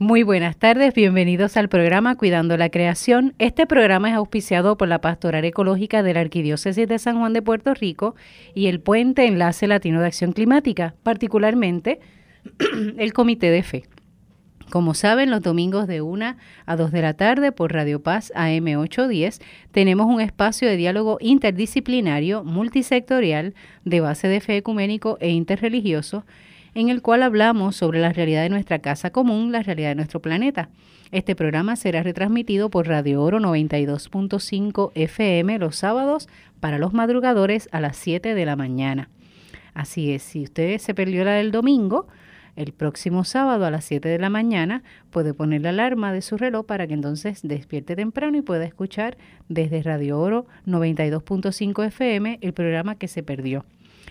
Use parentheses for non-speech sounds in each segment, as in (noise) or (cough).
Muy buenas tardes, bienvenidos al programa Cuidando la Creación. Este programa es auspiciado por la Pastoral Ecológica de la Arquidiócesis de San Juan de Puerto Rico y el Puente Enlace Latino de Acción Climática, particularmente (clears throat) el Comité de Fe. Como saben, los domingos de 1 a 2 de la tarde por Radio Paz AM 810 tenemos un espacio de diálogo interdisciplinario, multisectorial, de base de fe ecuménico e interreligioso en el cual hablamos sobre la realidad de nuestra casa común, la realidad de nuestro planeta. Este programa será retransmitido por Radio Oro 92.5 FM los sábados para los madrugadores a las 7 de la mañana. Así es, si usted se perdió la del domingo, el próximo sábado a las 7 de la mañana puede poner la alarma de su reloj para que entonces despierte temprano y pueda escuchar desde Radio Oro 92.5 FM el programa que se perdió.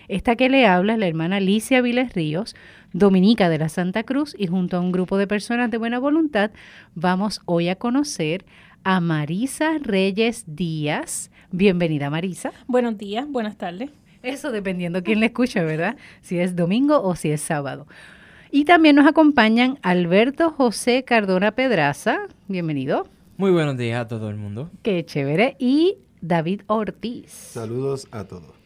Esta que le habla es la hermana Alicia Viles Ríos, dominica de la Santa Cruz, y junto a un grupo de personas de buena voluntad vamos hoy a conocer a Marisa Reyes Díaz. Bienvenida, Marisa. Buenos días, buenas tardes. Eso dependiendo quién le escucha, ¿verdad? Si es domingo o si es sábado. Y también nos acompañan Alberto José Cardona Pedraza. Bienvenido. Muy buenos días a todo el mundo. Qué chévere. Y David Ortiz. Saludos a todos.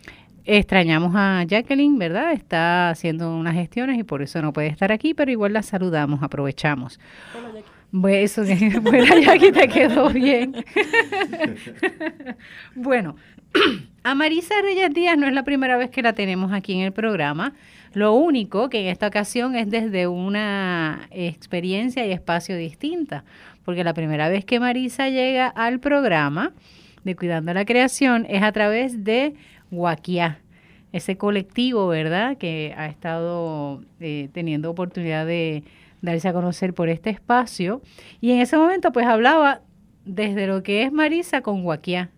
Extrañamos a Jacqueline, ¿verdad? Está haciendo unas gestiones y por eso no puede estar aquí, pero igual la saludamos, aprovechamos. Hola, Jackie. Bueno, eso, (laughs) bueno, Jackie te quedó bien. (laughs) bueno, (clears throat) a Marisa Reyes Díaz no es la primera vez que la tenemos aquí en el programa. Lo único que en esta ocasión es desde una experiencia y espacio distinta, porque la primera vez que Marisa llega al programa de Cuidando la Creación es a través de Guaquiá, ese colectivo, ¿verdad?, que ha estado eh, teniendo oportunidad de darse a conocer por este espacio. Y en ese momento, pues hablaba desde lo que es Marisa con Guaquiá.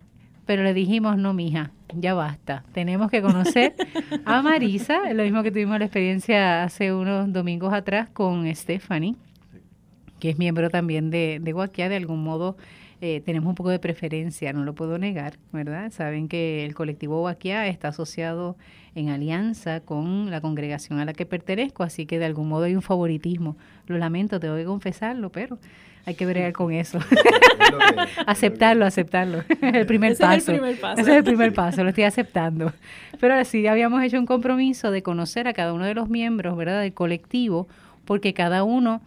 Pero le dijimos, no, mija, ya basta. Tenemos que conocer a (laughs) Marisa, lo mismo que tuvimos la experiencia hace unos domingos atrás con Stephanie, que es miembro también de, de Guaquiá, de algún modo eh, tenemos un poco de preferencia, no lo puedo negar, ¿verdad? Saben que el colectivo Waquia está asociado en alianza con la congregación a la que pertenezco, así que de algún modo hay un favoritismo. Lo lamento, tengo que confesarlo, pero hay que bregar con eso. (laughs) aceptarlo, aceptarlo. (laughs) el primer paso. Es el primer paso. Ese es el primer paso, lo estoy aceptando. Pero sí, habíamos hecho un compromiso de conocer a cada uno de los miembros, ¿verdad?, del colectivo, porque cada uno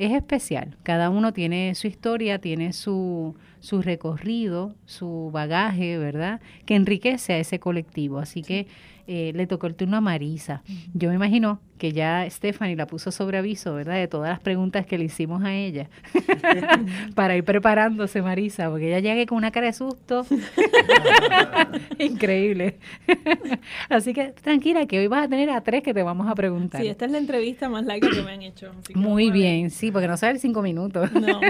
es especial. Cada uno tiene su historia, tiene su, su recorrido, su bagaje, ¿verdad? Que enriquece a ese colectivo. Así que eh, le tocó el turno a Marisa. Yo me imagino que ya Stephanie la puso sobre aviso, ¿verdad? De todas las preguntas que le hicimos a ella (laughs) para ir preparándose, Marisa, porque ella llegue con una cara de susto. (laughs) Increíble. (laughs) Así que tranquila, que hoy vas a tener a tres que te vamos a preguntar. Sí, esta es la entrevista más larga que me han hecho. Muy bien, sí, porque no sabe cinco minutos. No.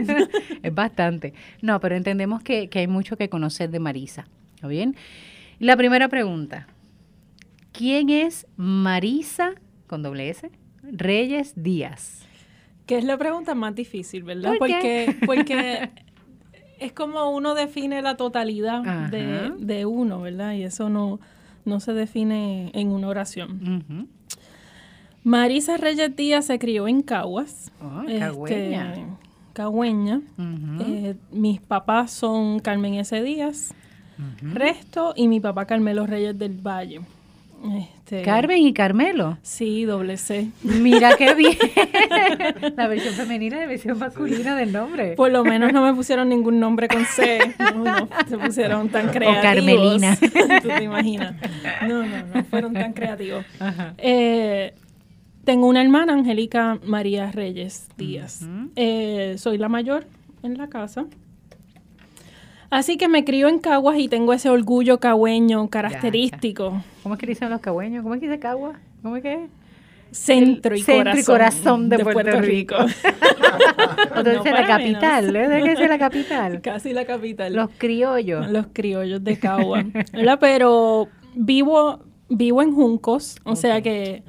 es bastante. No, pero entendemos que, que hay mucho que conocer de Marisa. ¿Está bien? La primera pregunta. ¿Quién es Marisa, con doble S, Reyes Díaz? Que es la pregunta más difícil, ¿verdad? porque, (laughs) porque es como uno define la totalidad de, uno, ¿verdad? Y eso no, no se define en una oración. Marisa Reyes Díaz se crió en Caguas. Oh, cagüeña. Eh, mis papás son Carmen S. Díaz, Resto, y mi papá Carmelo Reyes del Valle. Este, Carmen y Carmelo. Sí, doble C. Mira qué (laughs) bien. la versión femenina y la versión masculina del nombre. Por lo menos no me pusieron ningún nombre con C. No, no se pusieron tan creativos. O Carmelina. (laughs) Tú te imaginas. No, no, no fueron tan creativos. Eh, tengo una hermana, Angélica María Reyes Díaz. Eh, soy la mayor en la casa. Así que me crío en Caguas y tengo ese orgullo cagüeño característico. ¿Cómo es que dicen los cagüeños? ¿Cómo es que dice Caguas? ¿Cómo es que Centro y, centro corazón, de, Puerto, Rico. (laughs) Entonces la capital, ¿eh? ¿De qué es la capital? Casi la capital. Los criollos. Los criollos de Caguas. Pero vivo vivo en Juncos, o sea que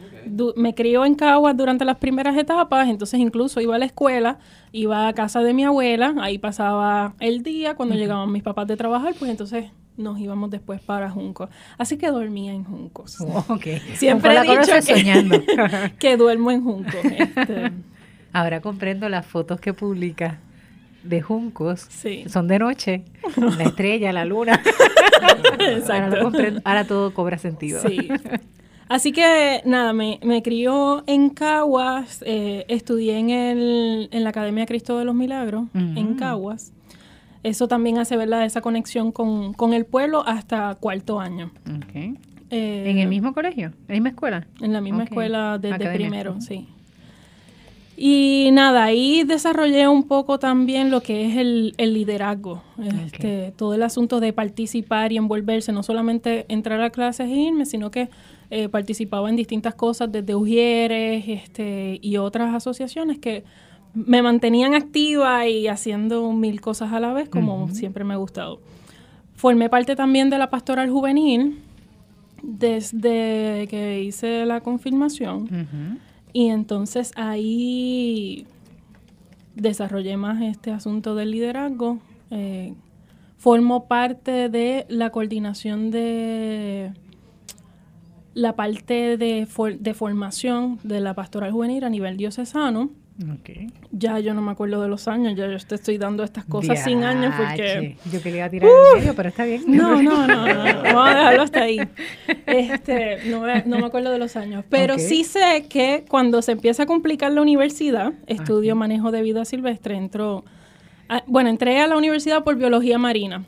me crió en Caguas durante las primeras etapas, entonces incluso iba a la escuela, iba a casa de mi abuela, ahí pasaba el día, cuando llegaban mis papás de trabajar, pues entonces nos íbamos después para Juncos. Así que dormía en Juncos. Okay. (laughs) Siempre he dicho que, (laughs) que, duermo en Juncos. Este. Ahora comprendo las fotos que publica de juncos. Sí. Son de noche. (laughs) La estrella, la luna. Ahora, Exacto. todo cobra sentido. Sí. Así que nada, me, me crió en Caguas, eh, estudié en, el, en la Academia Cristo de los Milagros, en Ujú. Caguas. Eso también hace ¿verdad? esa conexión con, con el pueblo hasta cuarto año. Eh, ¿En el mismo colegio? ¿En la misma escuela? En la misma escuela desde Academia. primero, sí. Y nada, ahí desarrollé un poco también lo que es el, el liderazgo, este, todo el asunto de participar y envolverse, no solamente entrar a clases e irme, sino que eh, participaba en distintas cosas desde Ujieres este, y otras asociaciones que me mantenían activa y haciendo mil cosas a la vez, como siempre me ha gustado. Formé parte también de la pastoral juvenil desde que hice la confirmación. Ujú. Y entonces ahí desarrollé más este asunto del liderazgo. Eh, formo parte de la coordinación de la parte de, de formación de la pastoral juvenil a nivel diocesano. Ya yo no me acuerdo de los años, ya yo te estoy dando estas cosas sin años porque... Yo quería tirar en medio, pero está bien. No, no, no, no, (laughs) no, vamos a dejarlo hasta ahí. Este, no, me, no me acuerdo de los años, pero sí sé que cuando se empieza a complicar la universidad, estudio manejo de vida silvestre, entro, a- bueno, entré a la universidad por biología marina.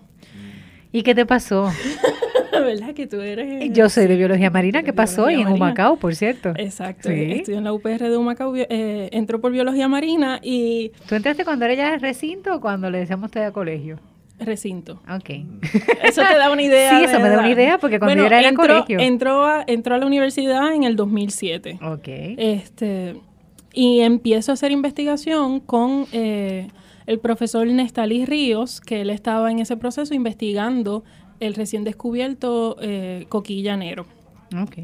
¿Y qué te pasó? (laughs) (laughs) ¿Verdad que tú eres? Yo soy de biología marina. ¿Qué pasó? Y en marina. Humacao, por cierto. Exacto, Sí. estudio en la UPR de Humacao, eh, entró por biología marina y ¿Tú entraste cuando era ya recinto o cuando le decíamos usted a colegio? recinto. Ok. Eso te da una (laughs) idea. Sí, eso me da una idea, porque cuando Bueno, yo era en el entró, colegio. Entró a, entró a la universidad en el 2007. Ok. Este, y empiezo a hacer investigación con eh, el profesor Nestalí Ríos, que él estaba en ese proceso investigando el recién descubierto eh, coquillanero. Ok.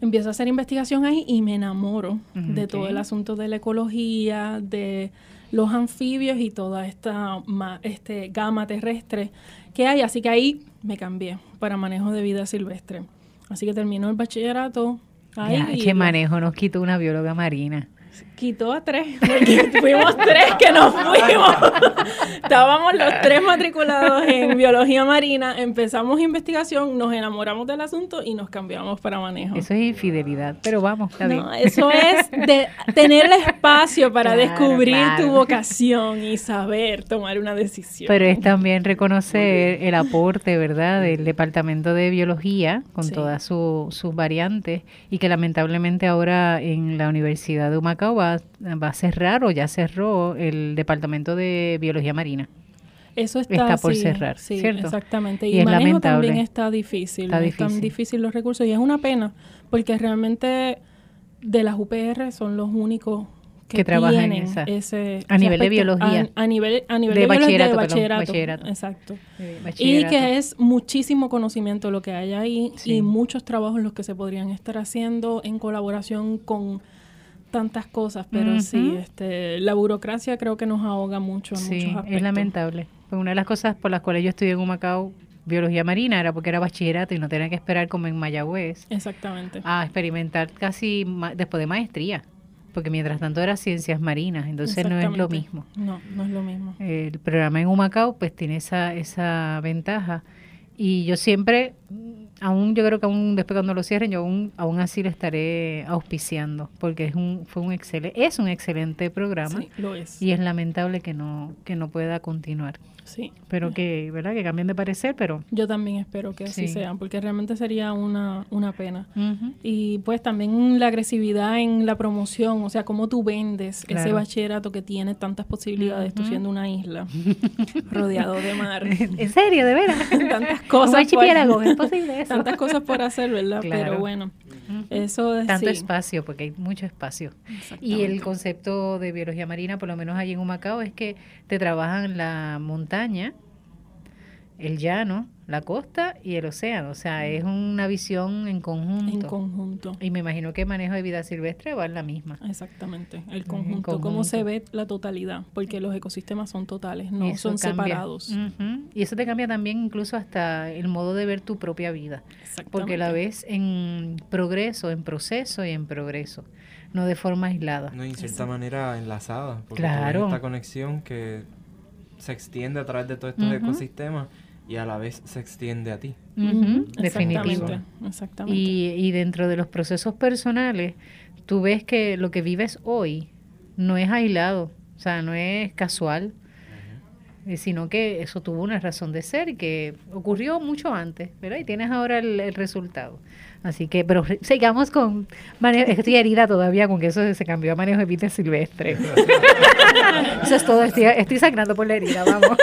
Empiezo a hacer investigación ahí y me enamoro de todo el asunto de la ecología, de los anfibios y toda esta ma- este, gama terrestre que hay. Así que ahí me cambié para manejo de vida silvestre. Así que terminó el bachillerato. Ahí Ya, y manejo nos quitó una bióloga marina. Quitó a tres, porque (laughs) fuimos tres que nos fuimos. (laughs) Estábamos los tres matriculados en biología marina, empezamos investigación, nos enamoramos del asunto y nos cambiamos para manejo. Eso es infidelidad, pero vamos, está bien. No, eso es de tener el espacio para Claro, descubrir tu vocación y saber tomar una decisión. Pero es también reconocer el aporte, ¿verdad?, del Departamento de Biología con Sí. todas su- sus variantes y que lamentablemente ahora en la Universidad de Humacao va, va a cerrar o ya cerró el Departamento de Biología Marina. Eso está, está por sí, cerrar, sí, ¿cierto? exactamente. Y Y, es manejo lamentable. también está difícil. Está Están difícil. difícil los recursos y es una pena porque realmente de las UPR son los únicos que, Que trabajan en esa- ese a nivel de aspecto. biología. A, a nivel a nivel De de, biología, bachillerato, de perdón, bachillerato. bachillerato. Exacto. Eh, Y bachillerato. que es muchísimo conocimiento lo que hay ahí Sí. y muchos trabajos los que se podrían estar haciendo en colaboración con tantas cosas, pero sí, este, la burocracia creo que nos ahoga mucho en Sí, muchos aspectos. es lamentable. Pues una de las cosas por las cuales yo estudié en Humacao biología marina era porque era bachillerato y no tenía que esperar como en Mayagüez Exactamente. a experimentar casi ma- después de maestría, porque mientras tanto era ciencias marinas, entonces no es lo mismo. No, no es lo mismo. El programa en Humacao pues tiene esa, esa ventaja y yo siempre, aún yo creo que aún después cuando lo cierren, yo aún, aún así lo estaré auspiciando, porque es un, fue un excelente, es un excelente programa Sí, lo es. y es lamentable que no, que no pueda continuar. Sí. Pero que, ¿verdad? Que cambien de parecer, pero... Yo también espero que así Sí. sea, porque realmente sería una, una pena. Y pues también la agresividad en la promoción, o sea, cómo tú vendes ese bachillerato que tiene tantas posibilidades, tú Ujú. siendo una isla, (laughs) rodeado de mar. (laughs) ¿En serio? ¿De veras? (laughs) tantas cosas. por, ¿es posible eso? tantas cosas por hacer, ¿verdad? Claro. Pero bueno, Eso es Tanto sí, espacio, porque hay mucho espacio. Y el concepto de biología marina, por lo menos allí en Humacao, es que te trabajan la montaña, el llano la costa y el océano. O sea, es una visión en conjunto. En conjunto. Y me imagino que el manejo de vida silvestre va en la misma. Exactamente, el conjunto, cómo se ve la totalidad, porque los ecosistemas son totales, no son separados. Y eso te cambia también incluso hasta el modo de ver tu propia vida, porque la ves en progreso, en proceso y en progreso, no de forma aislada. No, en cierta manera enlazada, porque claro. esta conexión que se extiende a través de todos estos ecosistemas y a la vez se extiende a ti. Definitivo. Exactamente. Y, y dentro de los procesos personales, tú ves que lo que vives hoy no es aislado, o sea, no es casual, eh, sino que eso tuvo una razón de ser que ocurrió mucho antes, ¿verdad? Y tienes ahora el resultado. Así que, pero sigamos con manejo, estoy herida todavía con que eso se cambió a manejo de vida silvestre. (laughs) eso es todo, estoy, estoy sangrando por la herida, vamos.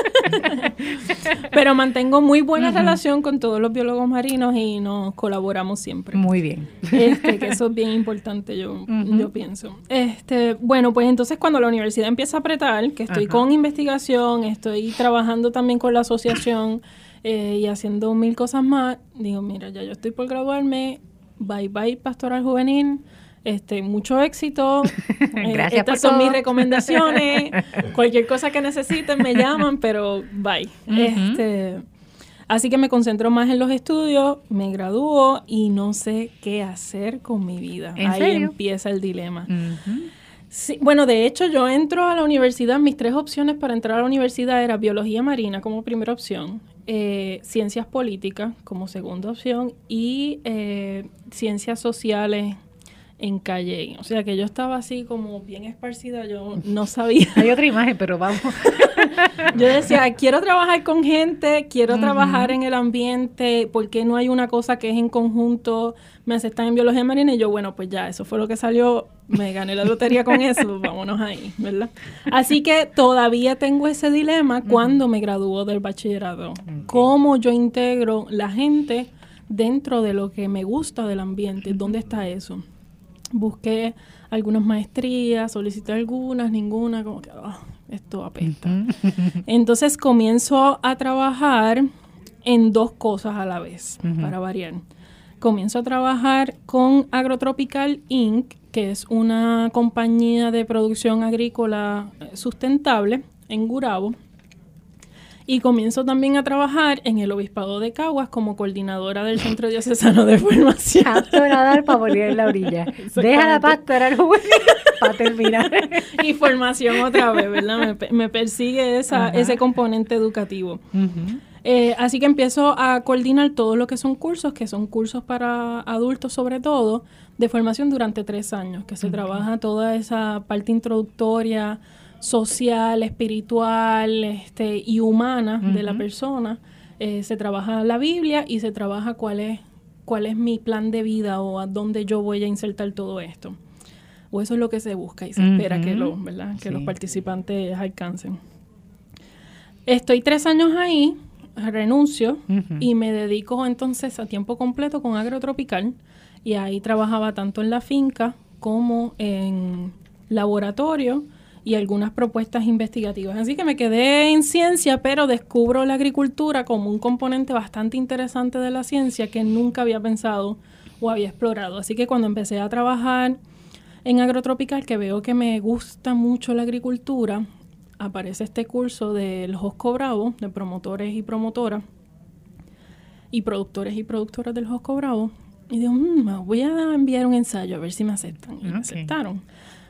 (laughs) pero mantengo muy buena relación con todos los biólogos marinos y nos colaboramos siempre. Muy bien. Este, que eso es bien importante, yo, yo pienso. Este, bueno, pues entonces cuando la universidad empieza a apretar, que estoy con investigación, estoy trabajando también con la asociación, eh, y haciendo mil cosas más, digo, mira, ya yo estoy por graduarme, bye bye pastoral juvenil, este, mucho éxito. (laughs) Eh, estas son mis recomendaciones. (laughs) Cualquier cosa que necesiten me llaman, pero bye. este, así que me concentro más en los estudios, me gradúo y no sé qué hacer con mi vida. Ahí empieza el dilema. Sí, bueno, de hecho yo entro a la universidad, mis tres opciones para entrar a la universidad era biología marina como primera opción, eh, ciencias políticas como segunda opción y eh, ciencias sociales en Calle. O sea que yo estaba así como bien esparcida, yo no sabía. (laughs) Hay otra imagen, pero vamos. (laughs) yo decía, quiero trabajar con gente, quiero trabajar en el ambiente, porque no hay una cosa que es en conjunto? Me aceptan en biología marina y yo, bueno, pues ya, eso fue lo que salió me gané la lotería con eso, (laughs) vámonos ahí, ¿verdad? Así que todavía tengo ese dilema cuando me graduó del bachillerato. ¿Cómo yo integro la gente dentro de lo que me gusta del ambiente? ¿Dónde está eso? Busqué algunas maestrías, solicité algunas, ninguna, como que ah, esto apesta. (laughs) Entonces comienzo a trabajar en dos cosas a la vez, para variar comienzo a trabajar con Agrotropical Inc., que es una compañía de producción agrícola eh, sustentable en Gurabo. Y comienzo también a trabajar en el Obispado de Caguas como coordinadora del Centro Diocesano de Formación. Pastoral para morir en la orilla. Deja la pastoral (laughs) para terminar. (laughs) y formación otra vez, ¿verdad? Me, persigue esa, ese componente educativo. Eh, así que empiezo a coordinar todo lo que son cursos, que son cursos para adultos sobre todo, de formación durante tres años, que se trabaja toda esa parte introductoria, social, espiritual este, y humana de la persona. Eh, se trabaja la Biblia y se trabaja cuál es, cuál es mi plan de vida o a dónde yo voy a insertar todo esto. O eso es lo que se busca y se espera que, lo, ¿verdad? que los participantes alcancen. Estoy tres años ahí renuncio y me dedico entonces a tiempo completo con agrotropical y ahí trabajaba tanto en la finca como en laboratorio y algunas propuestas investigativas. Así que me quedé en ciencia, pero descubro la agricultura como un componente bastante interesante de la ciencia que nunca había pensado o había explorado. Así que cuando empecé a trabajar en agrotropical, que veo que me gusta mucho la agricultura, aparece este curso del Josco Bravo, de promotores y promotoras, y productores y productoras del Josco Bravo, y digo, mm, voy a enviar un ensayo a ver si me aceptan. Y me aceptaron.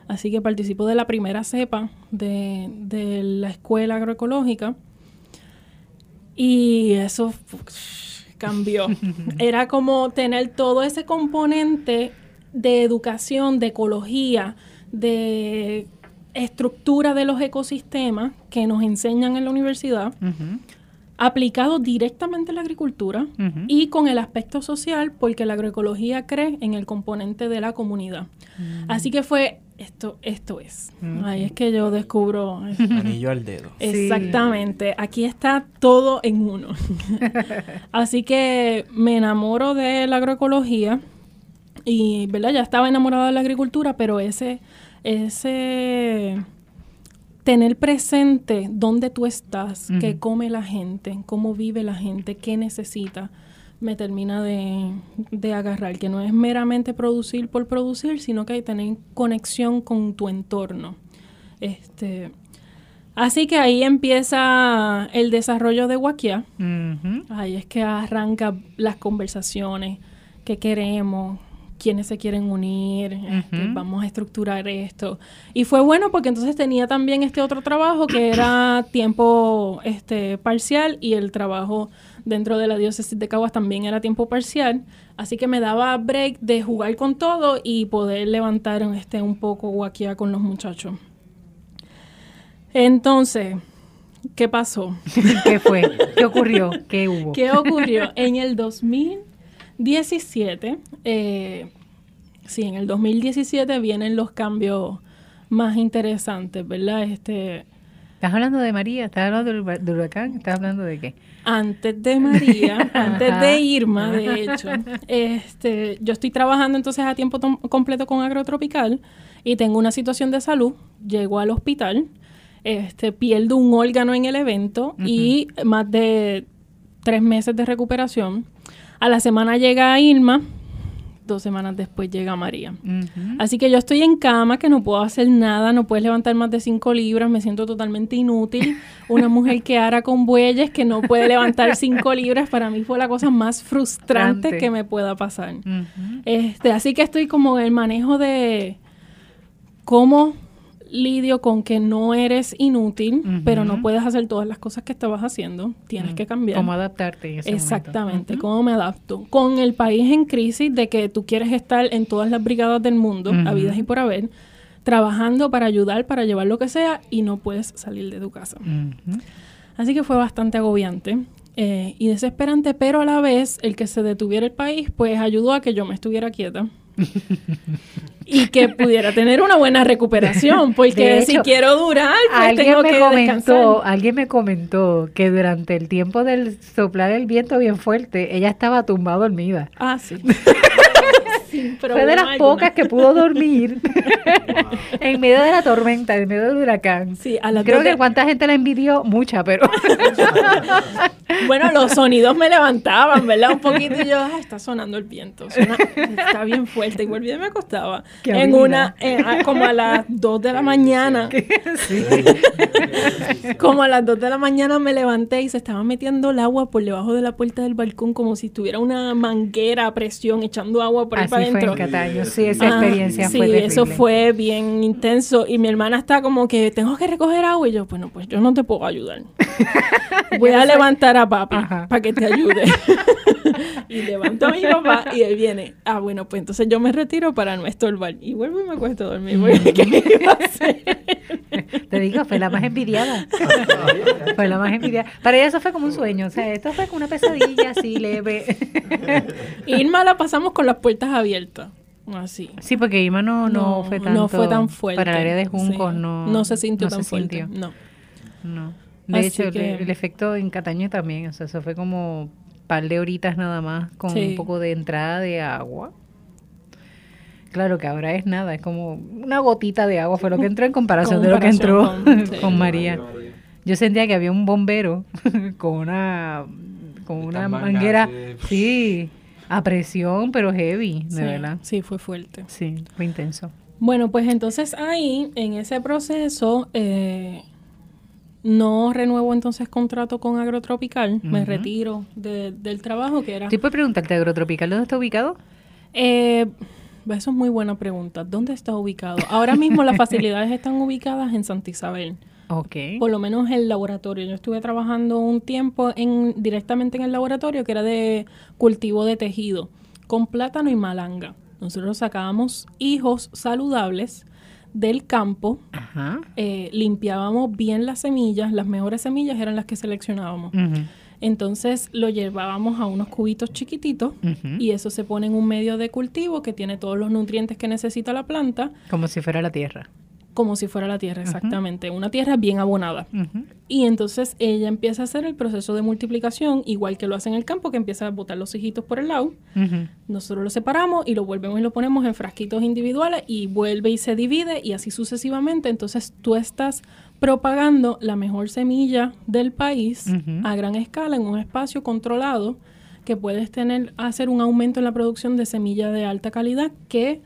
Así que participo de la primera cepa de, de la escuela agroecológica. Y eso cambió. (laughs) Era como tener todo ese componente de educación, de ecología, de estructura de los ecosistemas que nos enseñan en la universidad, aplicado directamente a la agricultura y con el aspecto social, porque la agroecología cree en el componente de la comunidad. Así que fue esto, esto es. Ahí es que yo descubro. (laughs) Anillo al dedo. Exactamente. Aquí está todo en uno. (laughs) Así que me enamoro de la agroecología y, ¿verdad? Ya estaba enamorada de la agricultura, pero ese ese tener presente dónde tú estás, qué come la gente, cómo vive la gente, qué necesita, me termina de, de, agarrar, que no es meramente producir por producir, sino que hay que tener conexión con tu entorno. Este, así que ahí empieza el desarrollo de Wakia. Ahí es que arranca las conversaciones, qué queremos, quiénes se quieren unir, este, vamos a estructurar esto. Y fue bueno porque entonces tenía también este otro trabajo que era (coughs) tiempo este, parcial y el trabajo dentro de la diócesis de Caguas también era tiempo parcial. Así que me daba break de jugar con todo y poder levantar este, un poco guaquía con los muchachos. Entonces, ¿qué pasó? (laughs) ¿Qué fue? ¿Qué ocurrió? ¿Qué (laughs) hubo? ¿Qué ocurrió? En el 2000 17, eh, sí, en el 2017 vienen los cambios más interesantes, ¿verdad? Este, ¿Estás hablando de María? ¿Estás hablando del, huracán? ¿Estás hablando de qué? Antes de María, (laughs) antes de Irma, de hecho, este, yo estoy trabajando entonces a tiempo completo con Agrotropical y tengo una situación de salud, llego al hospital, este, pierdo un órgano en el evento y más de tres meses de recuperación a la semana llega Irma, dos semanas después llega María. Así que yo estoy en cama, que no puedo hacer nada, no puedes levantar más de cinco libras, me siento totalmente inútil. (laughs) Una mujer que ara con bueyes, que no puede levantar cinco libras, para mí fue la cosa más frustrante que me pueda pasar. este, así que estoy como en el manejo de cómo lidio con que no eres inútil, pero no puedes hacer todas las cosas que estabas haciendo. Tienes que cambiar. ¿Cómo adaptarte en ese Exactamente, cómo me adapto. Con el país en crisis de que tú quieres estar en todas las brigadas del mundo, habidas y por haber, trabajando para ayudar, para llevar lo que sea, y no puedes salir de tu casa. Así que fue bastante agobiante. Eh, y desesperante, pero a la vez el que se detuviera el país, pues ayudó a que yo me estuviera quieta (laughs) y que pudiera tener una buena recuperación, porque si quiero durar, pues tengo que comentó, Alguien me comentó que durante el tiempo del soplar el viento bien fuerte, ella estaba tumbada dormida. Ah, sí. (laughs) Fue de las pocas que pudo dormir (laughs) (laughs) en medio de la tormenta, en medio del huracán. Sí, Creo que cuánta gente la envidió, mucha, pero... (laughs) bueno, los sonidos me levantaban, ¿verdad? Un poquito y yo, ah, está sonando el viento, está bien fuerte. Igual bien me acostaba. En una, como a las 2 de la mañana. como a las 2 de la mañana me levanté y se estaba metiendo el agua por debajo de la puerta del balcón como si estuviera una manguera a presión echando agua por ahí para adentro. Sí, esa ah, experiencia fue Sí, eso fue bien intenso. Y mi hermana está como que tengo que recoger agua. Y yo, bueno, pues yo no te puedo ayudar. (laughs) Voy a levantar a papi para que te ayude. (laughs) (laughs) y levanto a mi papá y él viene. Ah, bueno, pues entonces yo me retiro para no estorbar. Y vuelvo y me acuesto a dormir. ¿Qué iba a hacer? Te digo, fue la más envidiada. fue la más envidiada. Para ella eso fue como un sueño. O sea, esto fue como una pesadilla así leve. (laughs) Irma la pasamos con las puertas abiertas. Así. Sí, porque Irma no, no, fue tanto, no fue tan fuerte. Para el área de Juncos no, no se sintió tan fuerte. No. No. De hecho, el, efecto en Cataño también, o sea, eso fue como un par de horitas nada más con un poco de entrada de agua. Claro que ahora es nada, es como una gotita de agua fue lo que entró en comparación de lo que entró con, (laughs) María. Yo sentía que había un bombero (laughs) con una con una manguera, sí, a presión, pero heavy, de verdad. Sí, fue fuerte. Sí, fue intenso. Bueno, pues entonces ahí, en ese proceso, eh, no renuevo entonces contrato con Agrotropical, me retiro del trabajo que era... ¿Te puedo preguntarte, Agrotropical, dónde está ubicado? Eh, eso es muy buena pregunta. ¿Dónde está ubicado? Ahora mismo las (laughs) facilidades están ubicadas en Santa Isabel. Ok. Por lo menos el laboratorio. Yo estuve trabajando un tiempo en, directamente en el laboratorio que era de cultivo de tejido, con plátano y malanga. Nosotros sacábamos hijos saludables del campo, eh, limpiábamos bien las semillas, las mejores semillas eran las que seleccionábamos. Entonces lo llevábamos a unos cubitos chiquititos y eso se pone en un medio de cultivo que tiene todos los nutrientes que necesita la planta. Como si fuera la tierra como si fuera la tierra, exactamente. Una tierra bien abonada. Y entonces ella empieza a hacer el proceso de multiplicación, igual que lo hace en el campo, que empieza a botar los hijitos por el lado. Nosotros lo separamos y lo volvemos y lo ponemos en frasquitos individuales y vuelve y se divide y así sucesivamente. Entonces tú estás propagando la mejor semilla del país a gran escala en un espacio controlado que puedes tener, hacer un aumento en la producción de semilla de alta calidad que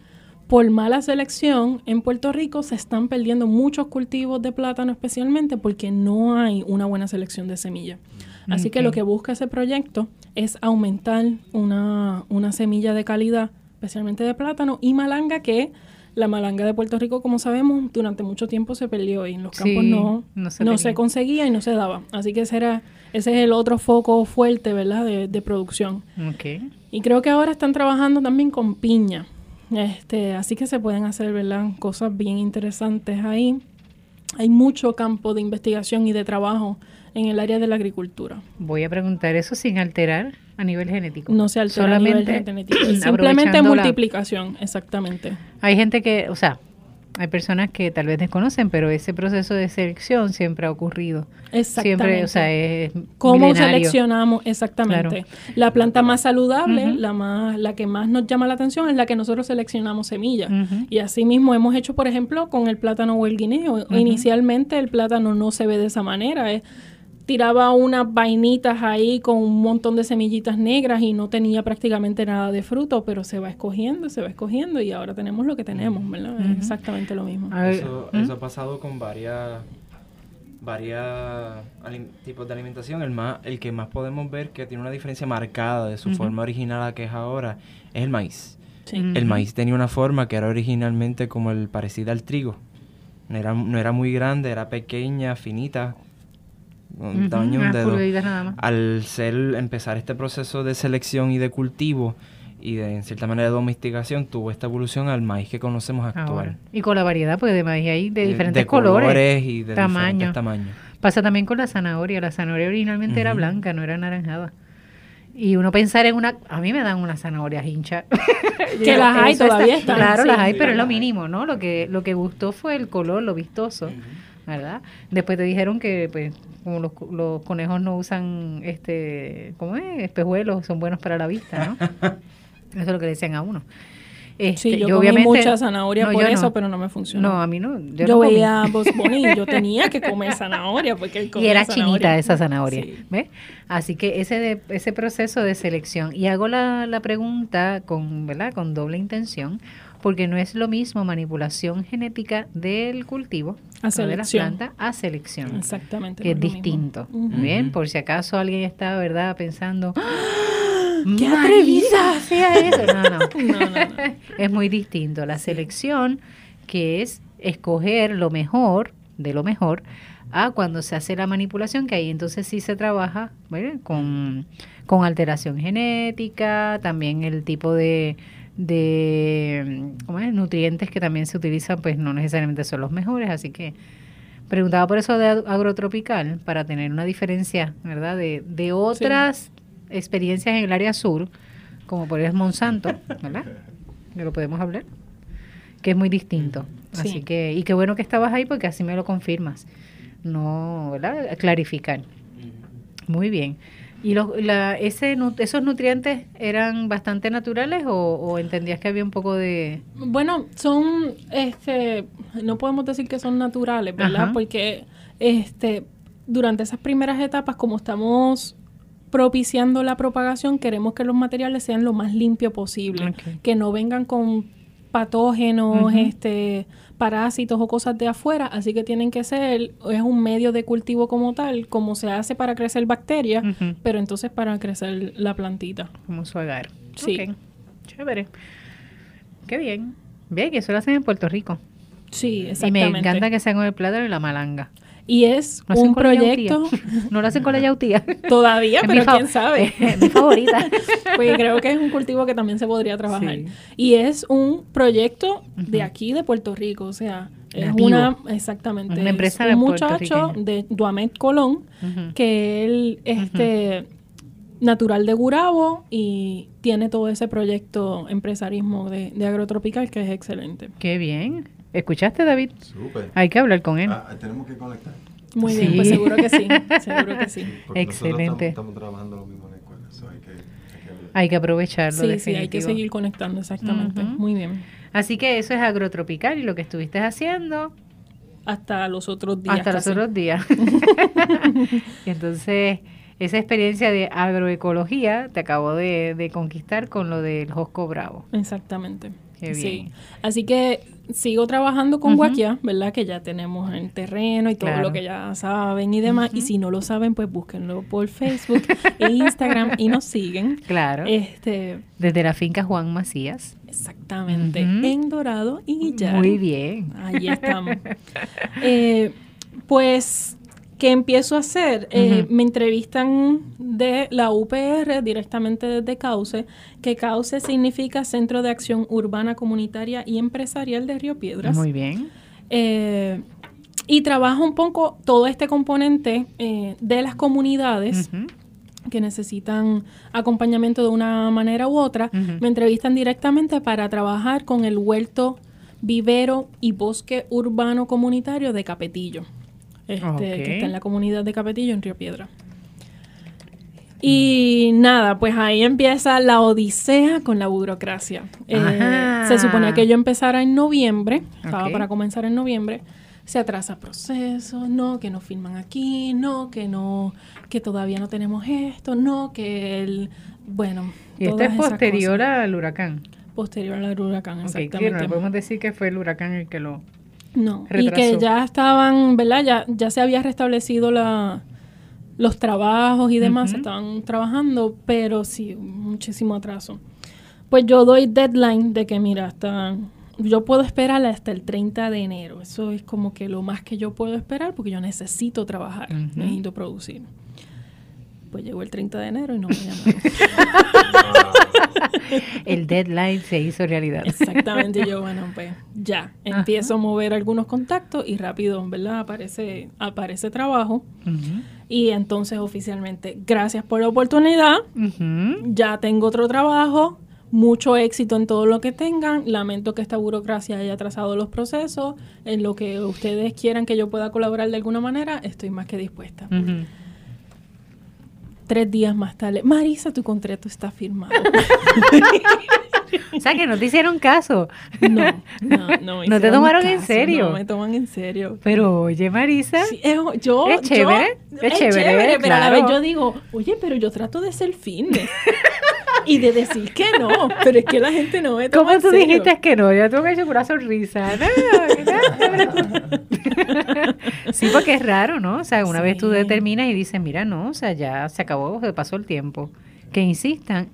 por mala selección en Puerto Rico se están perdiendo muchos cultivos de plátano especialmente porque no hay una buena selección de semilla. Así que lo que busca ese proyecto es aumentar una, una semilla de calidad, especialmente de plátano y malanga, que la malanga de Puerto Rico, como sabemos, durante mucho tiempo se perdió y en los campos Sí, no, no no, se conseguía y no se daba. Así que ese, era, ese es el otro foco fuerte, ¿verdad?, de, de producción. Ok. Y creo que ahora están trabajando también con piña. Este, así que se pueden hacer, ¿verdad? Cosas bien interesantes ahí. Hay mucho campo de investigación y de trabajo en el área de la agricultura. Voy a preguntar eso sin alterar a nivel genético. No se altera a nivel Solamente genético. es (clears throat) Simplemente la- multiplicación, exactamente. Hay gente que, o sea, hay personas que tal vez desconocen, pero ese proceso de selección siempre ha ocurrido. Exactamente. Siempre, o sea, es ¿Cómo milenario. seleccionamos exactamente? La planta más saludable, la más, la que más nos llama la atención es la que nosotros seleccionamos semillas. Y así mismo hemos hecho, por ejemplo, con el plátano o el guineo. Inicialmente el plátano no se ve de esa manera. eh. Tiraba unas vainitas ahí con un montón de semillitas negras y no tenía prácticamente nada de fruto, pero se va escogiendo, se va escogiendo y ahora tenemos lo que tenemos, ¿verdad? Es exactamente lo mismo. Eso, ¿mm? eso ha pasado con varias varias alim- tipos de alimentación. El más, el que más podemos ver que tiene una diferencia marcada de su forma original a la que es ahora es el maíz. Sí. Mm. El maíz tenía una forma que era originalmente como el parecida al trigo. No era, no era muy grande, era pequeña, finita, un tamaño de un dedo. pulgaditas nada más. Al ser empezar este proceso de selección y de cultivo y de en cierta manera de domesticación, tuvo esta evolución al maíz que conocemos actual. Ahora. Y con la variedad, porque de maíz hay de De- diferentes de colores, y de tamaños. diferentes tamaños. Pasa también con la zanahoria. La zanahoria originalmente era blanca, no era anaranjada. Y uno pensar en una... A mí me dan unas zanahorias hinchas. (laughs) (laughs) Que las hay, está- todavía están, Claro, sí. las hay, pero es lo mínimo, ¿no? Lo que, lo que gustó fue el color, lo vistoso, ¿verdad? Después te dijeron que, pues, como los, los conejos no usan, este, ¿cómo es? Espejuelos, son buenos para la vista, ¿no? (laughs) Eso es lo que le decían a uno. Este, Sí, yo, comí mucha zanahoria no, por eso, no. pero no me funcionó. No, a mí no. Yo, Yo, no veía Bugs Bunny y yo (laughs) tenía que comer zanahoria porque él Y era zanahoria. chinita esa zanahoria, Sí. ¿ves? Así que ese de- ese proceso de selección y hago la, la pregunta con, ¿verdad? Con doble intención, porque no es lo mismo manipulación genética del cultivo A de la selección. planta a selección, Exactamente. que es distinto. Ujú. Bien, por si acaso alguien está, ¿verdad? Pensando, (gasps) ¡Qué "Marisa, atrevida!" hacía eso. No, no. (laughs) No, no, no. (laughs) es muy distinto. La selección, que es escoger lo mejor de lo mejor, a cuando se hace la manipulación, que ahí entonces sí se trabaja con, con alteración genética, también el tipo de, de ¿cómo es? nutrientes que también se utilizan, pues no necesariamente son los mejores, así que preguntaba por eso de ag- agrotropical, para tener una diferencia, ¿verdad? De, de otras experiencias en el área sur, como por ejemplo Monsanto, ¿verdad? (laughs) Que lo podemos hablar, que es muy distinto. Sí. Así que, y qué bueno que estabas ahí porque así me lo confirmas. No, ¿verdad? Clarificar. Muy bien. ¿Y los, la, ese, esos nutrientes eran bastante naturales o, o entendías que había un poco de... Bueno, son, este, no podemos decir que son naturales, ¿verdad? Ajá. Porque, este, durante esas primeras etapas, como estamos propiciando la propagación, queremos que los materiales sean lo más limpio posible, que no vengan con patógenos, este, parásitos o cosas de afuera, así que tienen que ser, es un medio de cultivo como tal, como se hace para crecer bacterias, pero entonces para crecer la plantita. como su agar. Sí. Ok. Chévere. Qué bien. Bien, que eso lo hacen en Puerto Rico. Sí, Y exactamente. me encanta que sea con el plátano y la malanga. Y es hacen un proyecto. (laughs) No lo hacen con la yautía. (laughs) todavía, Es pero quién sabe. (laughs) Es mi favorita. Porque creo que es un cultivo que también se podría trabajar. Sí. Y es un proyecto de aquí de Puerto Rico, o sea, es Nativo. una exactamente Una es empresa un muchacho puertorriqueña. de Duamet Colón Ujú. que él este natural de Gurabo y tiene todo ese proyecto empresarismo de, de agrotropical que es excelente. Qué bien. ¿Escuchaste, David? Súper. Hay que hablar con él. Ah, tenemos que conectar. Muy bien, pues seguro que sí, seguro que sí. Porque Excelente. Estamos, estamos trabajando lo mismo en la escuela. eso hay que, hay que hablar. Hay que aprovecharlo. Sí, sí, hay que seguir conectando, exactamente. Muy bien. Así que eso es agrotropical y lo que estuviste haciendo Hasta los otros días. hasta los otros días. y (laughs) entonces, esa experiencia de agroecología te acabó de, de conquistar con lo del Josco Bravo. Exactamente. Qué Sí. Así que sigo trabajando con. Guaquia, ¿verdad? Que ya tenemos el terreno y todo Claro. lo que ya saben y demás. Y si no lo saben, pues búsquenlo por Facebook e Instagram y nos siguen. (laughs) Claro. Este, Desde la finca Juan Macías. exactamente. En Dorado y Guillar. Muy bien. Allí estamos. (laughs) Eh, pues, ¿qué empiezo a hacer? Eh. Me entrevistan de la UPR directamente desde Cauce, que Cauce significa Centro de Acción Urbana Comunitaria y Empresarial de Río Piedras. Muy bien. Eh, y trabajo un poco todo este componente eh, de las comunidades que necesitan acompañamiento de una manera u otra, me entrevistan directamente para trabajar con el huerto vivero y bosque urbano comunitario de Capetillo, este, que está en la comunidad de Capetillo, en Río Piedra. Y nada, pues ahí empieza la odisea con la burocracia. Eh, se suponía que yo empezara en noviembre, estaba para comenzar en noviembre, se atrasa proceso, no, que no firman aquí, no, que no, que todavía no tenemos esto, no, que el, bueno, Y esto es posterior al huracán. posterior al huracán, exactamente. no podemos decir que fue el huracán el que lo... No, y que ya estaban, ¿verdad? Ya, ya se había restablecido la, los trabajos y demás, Ujú. estaban trabajando, pero sí, muchísimo atraso. Pues yo doy deadline de que, mira, hasta yo puedo esperar hasta el 30 de enero. Eso es como que lo más que yo puedo esperar porque yo necesito trabajar, necesito producir. Pues llegó el 30 de enero y no me (laughs) llamaron. (laughs) El deadline se hizo realidad. Exactamente, yo, bueno, pues ya, empiezo a mover algunos contactos y rápido, ¿verdad? Aparece, aparece trabajo. Y entonces oficialmente, gracias por la oportunidad, ya tengo otro trabajo, mucho éxito en todo lo que tengan, lamento que esta burocracia haya atrasado los procesos, en lo que ustedes quieran que yo pueda colaborar de alguna manera, estoy más que dispuesta. Ujú. Tres días más tarde, Marisa, tu contrato está firmado. (laughs) O sea, que no te hicieron caso. no, no, no. me (laughs) ¿No te tomaron en serio? No me toman en serio. Pero oye, Marisa, Sí, es, yo, Es chévere, yo- es chévere, pero a la vez yo digo, oye, pero yo trato de ser fitness (laughs) y de decir que no, pero es que la gente no me toma ¿cómo tú serio. dijiste que no? Yo tengo que hecho pura sonrisa. Sí, porque es raro, ¿no? O sea, una vez tú determinas y dices, mira, no, o sea, ya se acabó, se pasó el tiempo. Que insistan.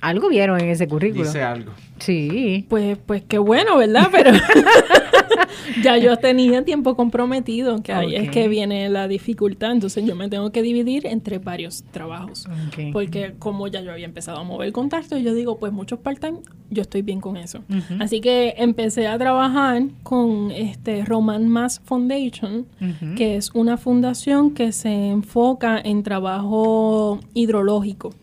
Algo vieron en ese currículo. Dice algo. Sí. Pues, pues qué bueno, ¿verdad? Pero (laughs) ya yo tenía tiempo comprometido, que ahí es que viene la dificultad, entonces yo me tengo que dividir entre varios trabajos. Porque como ya yo había empezado a mover contacto, yo digo, pues muchos part-time, yo estoy bien con eso. Así que empecé a trabajar con este Roman Mass Foundation, que es una fundación que se enfoca en trabajo hidrológico.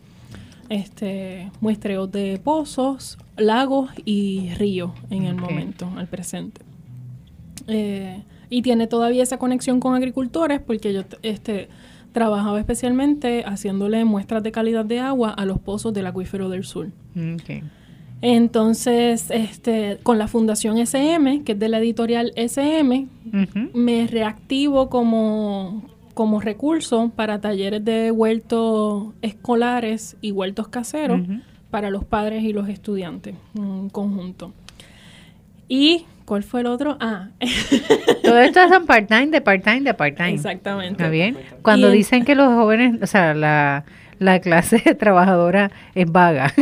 Este, muestreos de pozos, lagos y ríos en el momento, al presente. Eh, y tiene todavía esa conexión con agricultores porque yo este, trabajaba especialmente haciéndole muestras de calidad de agua a los pozos del acuífero del sur. Ok. Entonces, este, con la Fundación SM, que es de la editorial SM, me reactivo como, como recurso para talleres de huertos escolares y huertos caseros para los padres y los estudiantes en conjunto. ¿Y cuál fue el otro? Ah, (laughs) Todo esto es un part-time, de part-time, de part-time. exactamente. ¿Está bien? Cuando Y dicen que los jóvenes, o sea, la, la clase trabajadora es vaga,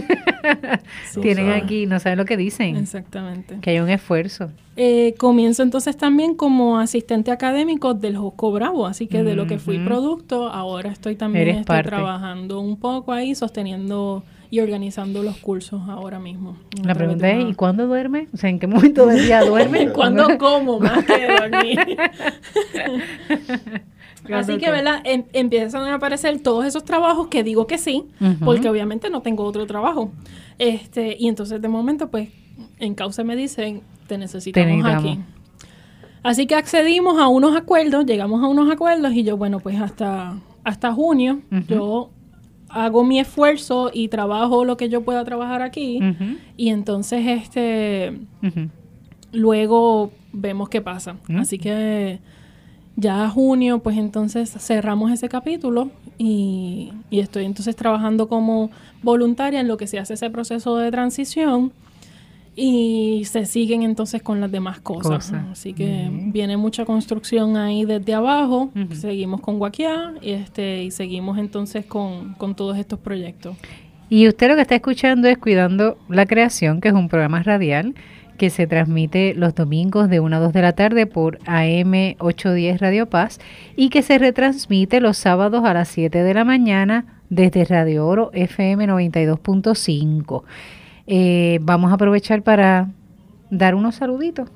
Sí. (laughs) tienen Vaga. aquí, no saben lo que dicen, Exactamente. que hay un esfuerzo. Eh, comienzo entonces también como asistente académico del Josco Bravo, así que de lo que fui Ujú. producto, ahora estoy también Eres estoy parte. trabajando un poco ahí, sosteniendo y organizando los cursos ahora mismo. La pregunta es, una- ¿y cuándo duerme? O sea, ¿en qué momento del día duerme? (laughs) ¿Cuándo como más que dormir? (laughs) Así que, ¿verdad? Em- empiezan a aparecer todos esos trabajos que digo que sí, porque obviamente no tengo otro trabajo. Este, y entonces de momento, pues, en causa me dicen, te necesitamos, necesitamos. aquí. Así que accedimos a unos acuerdos, llegamos a unos acuerdos y yo, bueno, pues hasta, hasta junio yo hago mi esfuerzo y trabajo lo que yo pueda trabajar aquí. Y entonces, este, luego vemos qué pasa. Así que ya a junio, pues entonces cerramos ese capítulo y, y estoy entonces trabajando como voluntaria en lo que se hace ese proceso de transición y se siguen entonces con las demás cosas. Así que viene mucha construcción ahí desde abajo, seguimos con Guaquiá y, este, y seguimos entonces con, con todos estos proyectos. Y usted lo que está escuchando es Cuidando la Creación, que es un programa radial que se transmite los domingos de 1 a 2 de la tarde por AM 810 Radio Paz y que se retransmite los sábados a las 7 de la mañana desde Radio Oro FM 92.5. Eh, vamos a aprovechar para dar unos saluditos.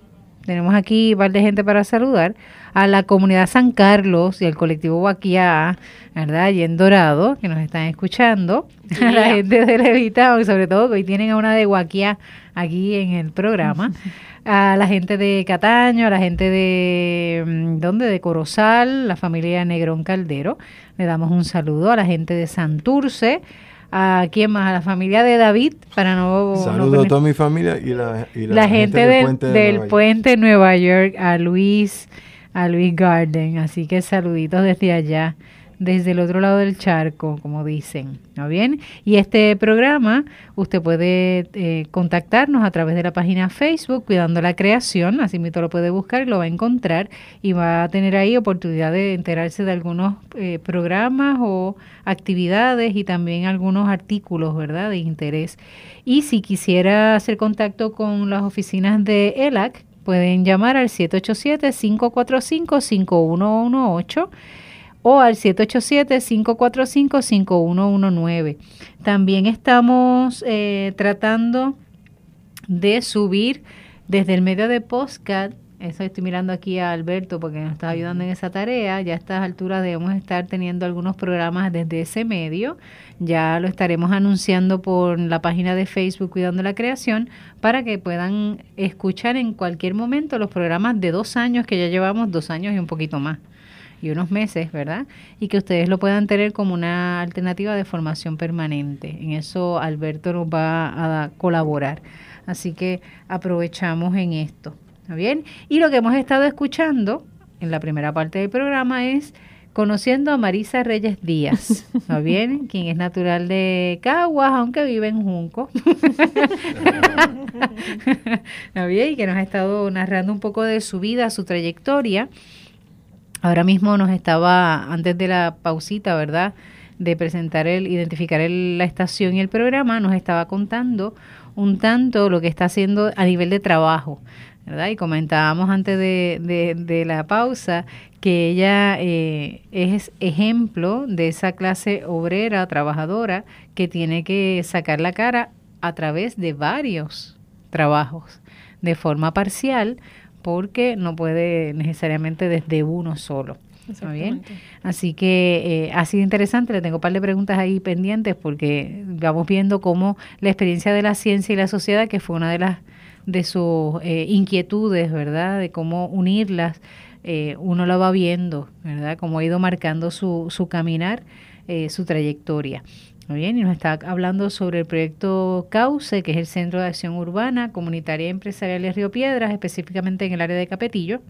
Tenemos aquí un par de gente para saludar a la comunidad San Carlos y al colectivo Guaquiá, ¿verdad? Y en Dorado, que nos están escuchando. (laughs) A la gente de Levitown, sobre todo que hoy tienen a una de Guaquiá aquí en el programa. (laughs) A la gente de Cataño, a la gente de, mm, ¿dónde? De Corozal, la familia Negrón Caldero. Le damos un saludo a la gente de Santurce. ¿A quién más? A la familia de David, para no... Saludo a toda mi familia y la, y la, gente, del, puente de del Nueva puente Nueva York a Luis a Luis Garden. Así que saluditos desde allá desde el otro lado del charco como dicen ¿no bien? y este programa usted puede eh, contactarnos a través de la página Facebook Cuidando la Creación así mismo lo puede buscar y lo va a encontrar y va a tener ahí oportunidad de enterarse de algunos eh, programas o actividades y también algunos artículos verdad de interés y si quisiera hacer contacto con las oficinas de ELAC, pueden llamar al 787-545-5118 o al 787-545-5119. También estamos eh, tratando de subir desde el medio de Postcat. Eso estoy mirando aquí a Alberto porque nos está ayudando en esa tarea. Ya a estas alturas debemos estar teniendo algunos programas desde ese medio. Ya lo estaremos anunciando por la página de Facebook Cuidando la Creación para que puedan escuchar en cualquier momento los programas de dos años que ya llevamos, dos años y un poquito más y unos meses, ¿verdad? Y que ustedes lo puedan tener como una alternativa de formación permanente. En eso Alberto nos va a colaborar. Así que aprovechamos en esto. ¿Está bien? Y lo que hemos estado escuchando en la primera parte del programa es conociendo a Marisa Reyes Díaz, ¿está (laughs) bien? Quien es natural de Caguas, aunque vive en Junco. (laughs) (laughs) ¿Está bien? Y que nos ha estado narrando un poco de su vida, su trayectoria. Ahora mismo nos estaba, antes de la pausita, ¿verdad? De presentar el, identificar el- la estación y el programa, nos estaba contando un tanto lo que está haciendo a nivel de trabajo, ¿verdad? Y comentábamos antes de, la pausa que ella eh, es ejemplo de esa clase obrera, trabajadora, que tiene que sacar la cara a través de varios trabajos de forma parcial porque no puede necesariamente desde uno solo. ¿Está bien? Así que eh, ha sido interesante, le tengo un par de preguntas ahí pendientes porque vamos viendo cómo la experiencia de la ciencia y la sociedad, que fue una de las de sus eh, inquietudes, ¿verdad? De cómo unirlas, eh, uno lo va viendo, ¿verdad? Cómo ha ido marcando su, su caminar, eh, su trayectoria. Muy bien, y nos está hablando sobre el proyecto CAUCE, que es el Centro de Acción Urbana, Comunitaria y Empresarial de Río Piedras, específicamente en el área de Capetillo,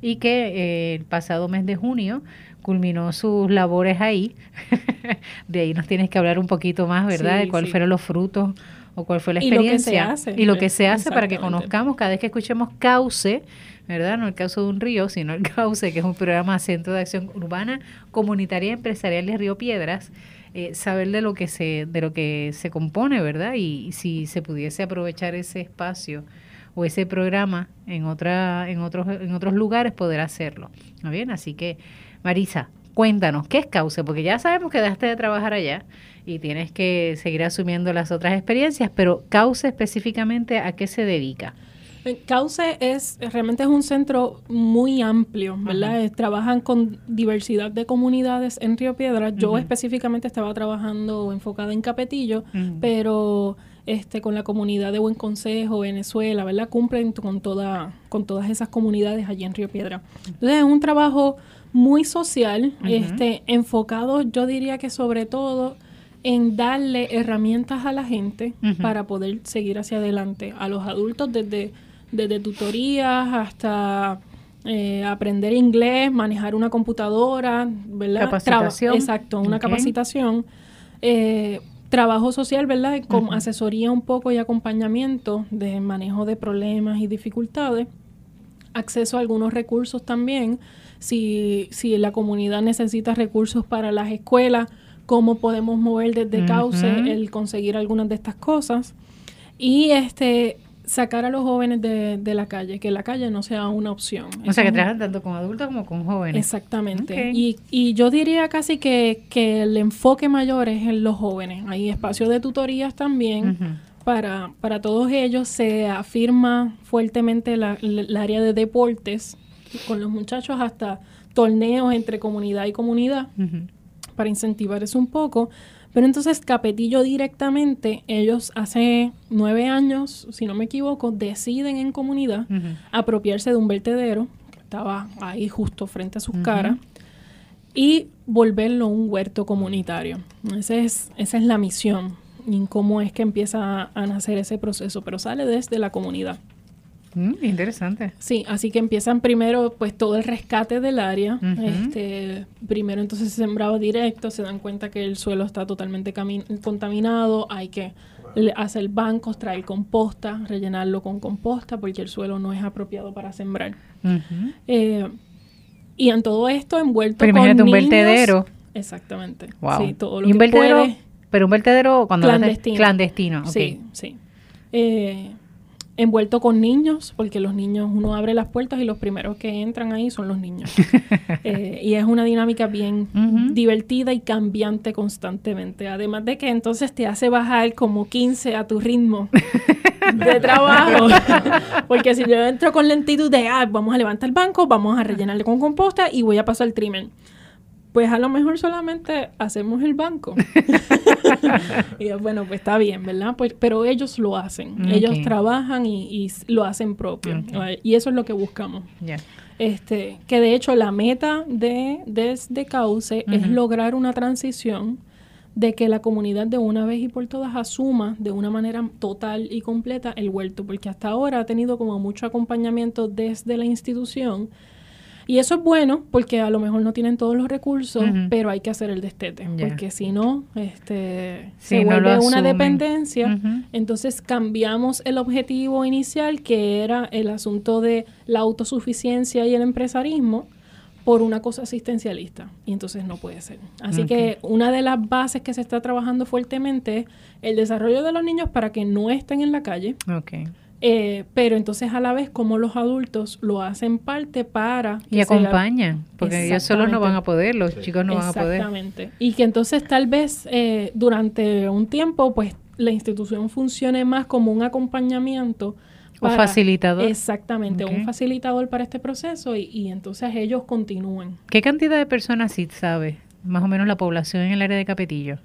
y que eh, el pasado mes de junio culminó sus labores ahí. (laughs) de ahí nos tienes que hablar un poquito más, ¿verdad? Sí, de cuáles sí. fueron los frutos o cuál fue la Y lo que se experiencia. hace. Y lo que se hace para que conozcamos cada vez que escuchemos cauce, ¿verdad? No el cauce de un río, sino el cauce, que es un programa Centro de Acción Urbana Comunitaria y Empresarial de Río Piedras, eh, saber de lo que se de lo que se compone, ¿verdad? Y, y si se pudiese aprovechar ese espacio o ese programa en otra en otros en otros lugares poder hacerlo. ¿Está bien? Así que Marisa, cuéntanos, ¿qué es Cauce? Porque ya sabemos que dejaste de trabajar allá y tienes que seguir asumiendo las otras experiencias, pero Cauce específicamente a qué se dedica? Eh, Cauce es realmente es un centro muy amplio, ¿verdad? Trabajan con diversidad de comunidades en Río Piedra. Yo específicamente estaba trabajando enfocada en Capetillo, pero este con la comunidad de Buen Consejo, Venezuela, ¿verdad? Cumplen con toda con todas esas comunidades allí en Río Piedra. Entonces es un trabajo muy social, este enfocado, yo diría que sobre todo en darle herramientas a la gente para poder seguir hacia adelante. A los adultos desde, desde tutorías hasta eh, aprender inglés, manejar una computadora, ¿verdad? Capacitación. Traba- exacto, una capacitación. Eh, trabajo social, ¿verdad? Con asesoría un poco y acompañamiento de manejo de problemas y dificultades acceso a algunos recursos también. Si, si la comunidad necesita recursos para las escuelas, cómo podemos mover desde Cauce Ujú. el conseguir algunas de estas cosas. Y este sacar a los jóvenes de, de la calle, que la calle no sea una opción. O Eso sea, que es un- trabajan tanto con adultos como con jóvenes. Exactamente. Ok. Y, y yo diría casi que, que el enfoque mayor es en los jóvenes. Hay espacios de tutorías también Ujú. para, para todos ellos. Se afirma fuertemente la- la- el área de deportes con los muchachos hasta torneos entre comunidad y comunidad Ujú. Para incentivar eso un poco. Pero entonces Capetillo directamente, ellos hace nueve años, si no me equivoco, deciden en comunidad apropiarse de un vertedero que estaba ahí justo frente a sus caras y volverlo un huerto comunitario. Ese es, esa es la misión y cómo es que empieza a, a nacer ese proceso, pero sale desde la comunidad. Mm, interesante. Sí, así que empiezan primero pues todo el rescate del área. Este, primero entonces sembrado directo, se dan cuenta que el suelo está totalmente contaminado, hay que hacer bancos, traer composta, rellenarlo con composta porque el suelo no es apropiado para sembrar. Eh, y en todo esto envuelto Pero con un niños- Exactamente. Exactamente. Wow. Sí, todo lo y un que vertedero, puede. pero un vertedero cuando Clandestino. clandestino. Sí, sí. Eh, envuelto con niños, porque los niños, uno abre las puertas y los primeros que entran ahí son los niños. (laughs) Eh, y es una dinámica bien divertida y cambiante constantemente. Además de que entonces te hace bajar como 15 a tu ritmo de (laughs) trabajo. (laughs) porque si yo entro con lentitud de, ah, vamos a levantar el banco, vamos a rellenarle con composta y voy a pasar el trimmer. Pues a lo mejor solamente hacemos el banco. (laughs) y bueno, pues está bien, ¿verdad? Pues, pero ellos lo hacen. Ellos Ok. trabajan y, y lo hacen propio. Y eso es lo que buscamos. Este, que de hecho la meta de desde Cauce es lograr una transición de que la comunidad de una vez y por todas asuma de una manera total y completa el huerto, porque hasta ahora ha tenido como mucho acompañamiento desde la institución. Y eso es bueno porque a lo mejor no tienen todos los recursos, pero hay que hacer el destete, porque si no, este, Sí, se no vuelve una asumen. dependencia. Entonces cambiamos el objetivo inicial, que era el asunto de la autosuficiencia y el empresarismo, por una cosa asistencialista. Y entonces no puede ser. Así que una de las bases que se está trabajando fuertemente es el desarrollo de los niños para que no estén en la calle. Eh, pero entonces a la vez como los adultos lo hacen parte para... Y que acompañan, porque ellos solos no van a poder, los chicos no van a poder. Exactamente. Y que entonces tal vez eh, durante un tiempo, pues la institución funcione más como un acompañamiento. O facilitador. Exactamente, un facilitador para este proceso y, y entonces ellos continúen. ¿Qué cantidad de personas sí sabe? Más o menos la población en el área de Capetillo.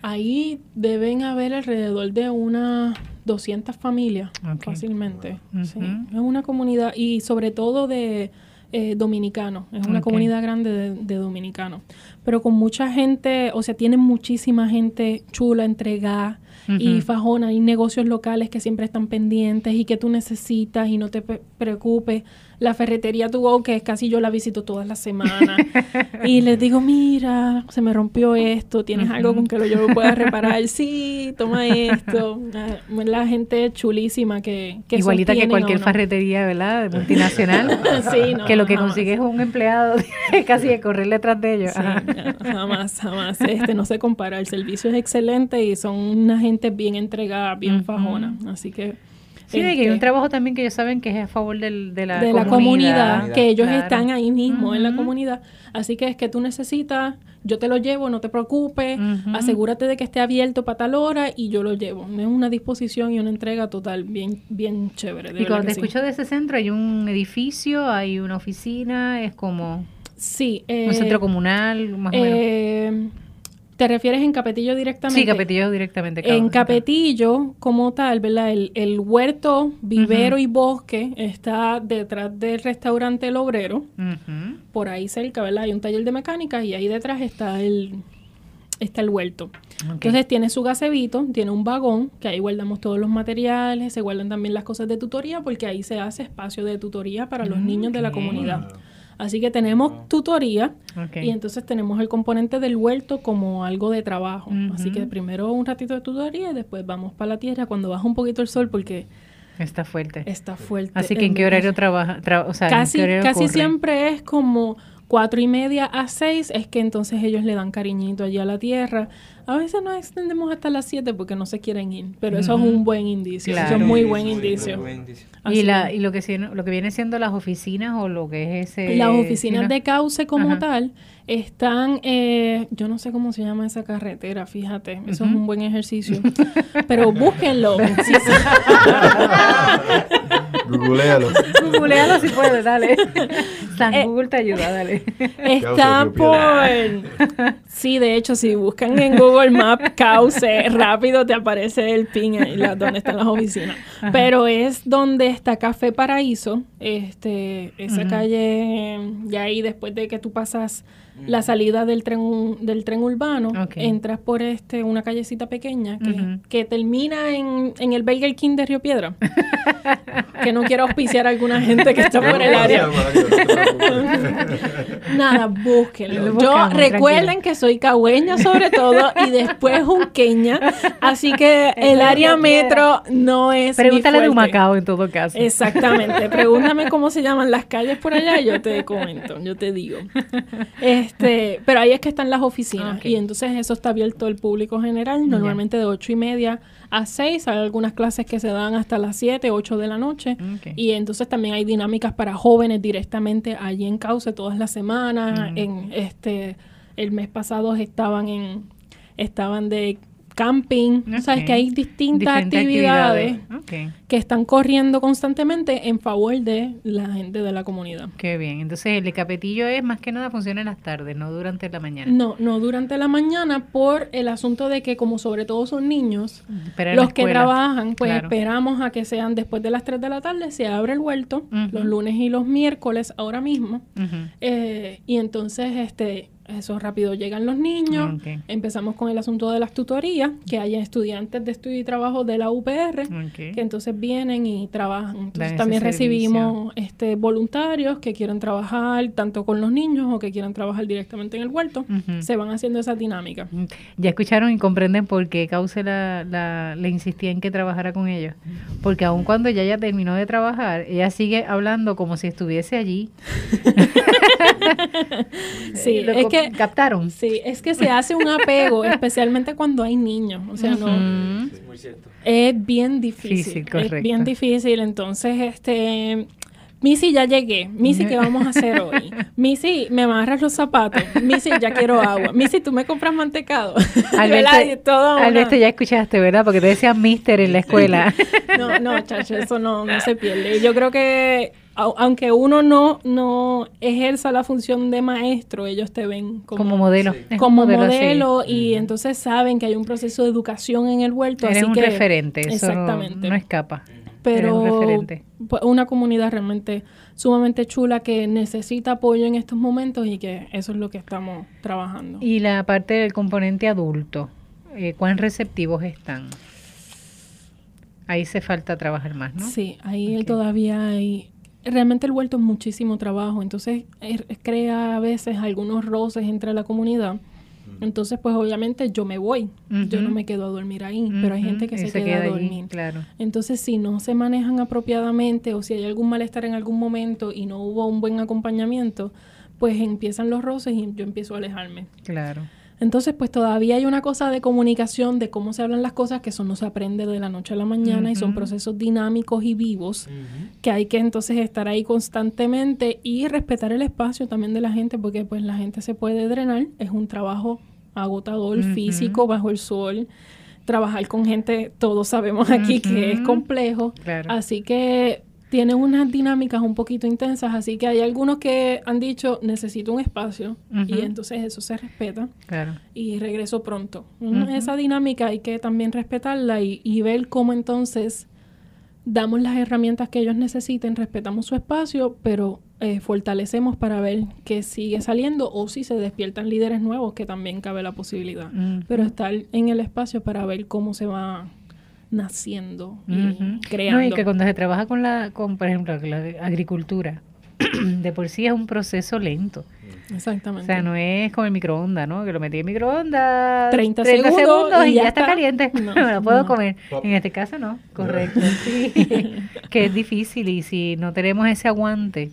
Ahí deben haber alrededor de unas 200 familias fácilmente. sí. Es una comunidad y sobre todo de eh, dominicanos. Es una comunidad grande de, de dominicanos. Pero con mucha gente, o sea, tienen muchísima gente chula, entregada y fajona. Hay negocios locales que siempre están pendientes y que tú necesitas y no te pe- preocupes. La ferretería To Go, que casi yo la visito todas las semanas. y les (laughs) digo, mira, se me rompió esto, ¿tienes algo con que lo yo pueda reparar? Sí, toma esto. Ah, La gente chulísima que, que Igualita que cualquier ferretería, ¿verdad? Multinacional. (laughs) Sí, no, que lo que jamás. consigue es un empleado (laughs) casi de correr detrás de ellos. Sí, Ajá. no, jamás, jamás. Este, no se compara. El servicio es excelente y son una gente bien entregada, bien fajona. Así que Sí, de que hay Este, un trabajo también que ellos saben que es a favor del- de la de comunidad. la comunidad, que ellos Claro. están ahí mismo en la comunidad. Así que es que tú necesitas, yo te lo llevo, no te preocupes, Ujú. asegúrate de que esté abierto para tal hora y yo lo llevo. Es una disposición y una entrega total bien, bien chévere. de Y cuando te sí. escucho de ese centro, hay un edificio, hay una oficina, es como Sí, un eh, centro comunal, más o menos. eh, ¿Te refieres en Capetillo directamente? Sí, Capetillo directamente. En. Capetillo, como tal, ¿verdad? El, el huerto, vivero y bosque está detrás del restaurante El Obrero. Por ahí cerca, ¿verdad? Hay un taller de mecánica y ahí detrás está el está el huerto. Entonces tiene su gazebito, tiene un vagón, que ahí guardamos todos los materiales, se guardan también las cosas de tutoría, porque ahí se hace espacio de tutoría para los niños de la comunidad. Así que tenemos tutoría y entonces tenemos el componente del huerto como algo de trabajo. Así que primero un ratito de tutoría y después vamos para la tierra cuando baja un poquito el sol porque Está fuerte. está fuerte. Así que ¿en qué horario trabaja? tra- o sea, ¿en casi siempre es como cuatro y media a seis es que entonces ellos le dan cariñito allí a la tierra. A veces nos extendemos hasta las siete porque no se quieren ir, pero eso es un buen indicio, eso es muy buen indicio. buen indicio. Y, la, y lo que siendo- lo que viene siendo las oficinas o lo que es ese las oficinas ¿no? de cauce como Ajá. tal están, eh, yo no sé cómo se llama esa carretera, fíjate, eso es un buen ejercicio, (laughs) pero búsquenlo. (laughs) (laughs) Googlealo. Googlealo si puedes, dale. San Eh, Google te ayuda, dale. Está por... Sí, de hecho, si buscan en Google Maps Cauce, rápido te aparece el pin ahí, la- donde están las oficinas. Pero es donde está Café Paraíso, este, esa calle, ya ahí después de que tú pasas la salida del tren del tren urbano, entras por este una callecita pequeña que, que termina en, en el Burger King de Río Piedra. (laughs) que no quiero auspiciar a alguna gente que está por el área. (laughs) Nada, búsquenlo. Lo Yo recuerden que soy cagüeña sobre todo y después junqueña, así que el área metro no es mi Pregúntale de. Humacao en todo caso. Exactamente. Pregúntame cómo se llaman las calles por allá y yo te comento, yo te digo. Este, pero ahí es que están las oficinas y entonces eso está abierto al público general, normalmente de ocho y media a seis. Hay algunas clases que se dan hasta las siete, ocho de la noche. Y entonces también hay dinámicas para jóvenes directamente allí en Cauce todas las semanas. Mm. En este, el mes pasado estaban en, estaban de camping. O sea, es Ok. que hay distintas Diferentes actividades que están corriendo constantemente en favor de la gente de la comunidad. Qué bien. Entonces el Capetillo es más que nada funciona en las tardes, no durante la mañana. No, no durante la mañana por el asunto de que como sobre todo son niños, los que trabajan, pues Claro. esperamos a que sean después de las 3 de la tarde, se abre el huerto, los lunes y los miércoles ahora mismo. Eh, y entonces, este, eso rápido llegan los niños. Ok. Empezamos con el asunto de las tutorías, que haya estudiantes de estudio y trabajo de la UPR, que entonces vienen y trabajan. Entonces también servicio. recibimos este, voluntarios que quieren trabajar tanto con los niños o que quieran trabajar directamente en el huerto. Se van haciendo esa dinámica. Ya escucharon y comprenden por qué Cauce la, la- le insistía en que trabajara con ellos. Porque aun cuando ya ya terminó de trabajar, ella sigue hablando como si estuviese allí. (laughs) (laughs) Sí, Lo es que captaron. Sí, es que se hace un apego, (laughs) especialmente cuando hay niños. O sea, no. Es muy cierto. es bien difícil. Difícil, es correcto. bien difícil. Entonces, este, Missy, ya llegué. Missy, ¿qué vamos a hacer hoy? (laughs) Missy, me amarras los zapatos. Missy, ya quiero agua. Missy, tú me compras mantecado. Una- Alberto, ya escuchaste, ¿verdad? Porque te decían mister en la escuela. No, no, chacho, eso no, no se pierde. Yo creo que aunque uno no, no ejerza la función de maestro, ellos te ven como, como modelo. Sí. Como modelo, y entonces saben que hay un proceso de educación en el huerto. Eres así un que, referente, eso no- Exactamente. no escapa. Pero Eres un referente. pues, una comunidad realmente sumamente chula que necesita apoyo en estos momentos y que eso es lo que estamos trabajando. Y la parte del componente adulto, eh, ¿cuán receptivos están? Ahí se falta trabajar más, ¿no? Sí, ahí todavía hay... Realmente el huerto es muchísimo trabajo, entonces eh, crea a veces algunos roces entre la comunidad. Entonces, pues obviamente yo me voy, yo no me quedo a dormir ahí, pero hay gente que se, queda, a allí, dormir. Claro. Entonces, si no se manejan apropiadamente o si hay algún malestar en algún momento y no hubo un buen acompañamiento, pues empiezan los roces y yo empiezo a alejarme. Claro. Entonces, pues todavía hay una cosa de comunicación, de cómo se hablan las cosas, que eso no se aprende de la noche a la mañana y son procesos dinámicos y vivos que hay que entonces estar ahí constantemente y respetar el espacio también de la gente, porque pues la gente se puede drenar, es un trabajo agotador, físico, bajo el sol. Trabajar con gente, todos sabemos aquí que es complejo. Claro. Así que tiene unas dinámicas un poquito intensas, así que hay algunos que han dicho necesito un espacio y entonces eso se respeta Claro. y regreso pronto. Esa dinámica hay que también respetarla y, y ver cómo entonces damos las herramientas que ellos necesiten, respetamos su espacio, pero eh, fortalecemos para ver que sigue saliendo o si se despiertan líderes nuevos, que también cabe la posibilidad. Pero estar en el espacio para ver cómo se va naciendo y creando. No, y que cuando se trabaja con la, con, por ejemplo, la agricultura, (clears throat) de por sí es un proceso lento. O Exactamente. sea, no es como el microondas, ¿no? Que lo metí en microondas 30 segundos y, y ya ya está, está. caliente. (laughs) No, (laughs) No, lo puedo no. comer. En este caso no, (laughs) correcto. Sí. que es difícil y si no tenemos ese aguante,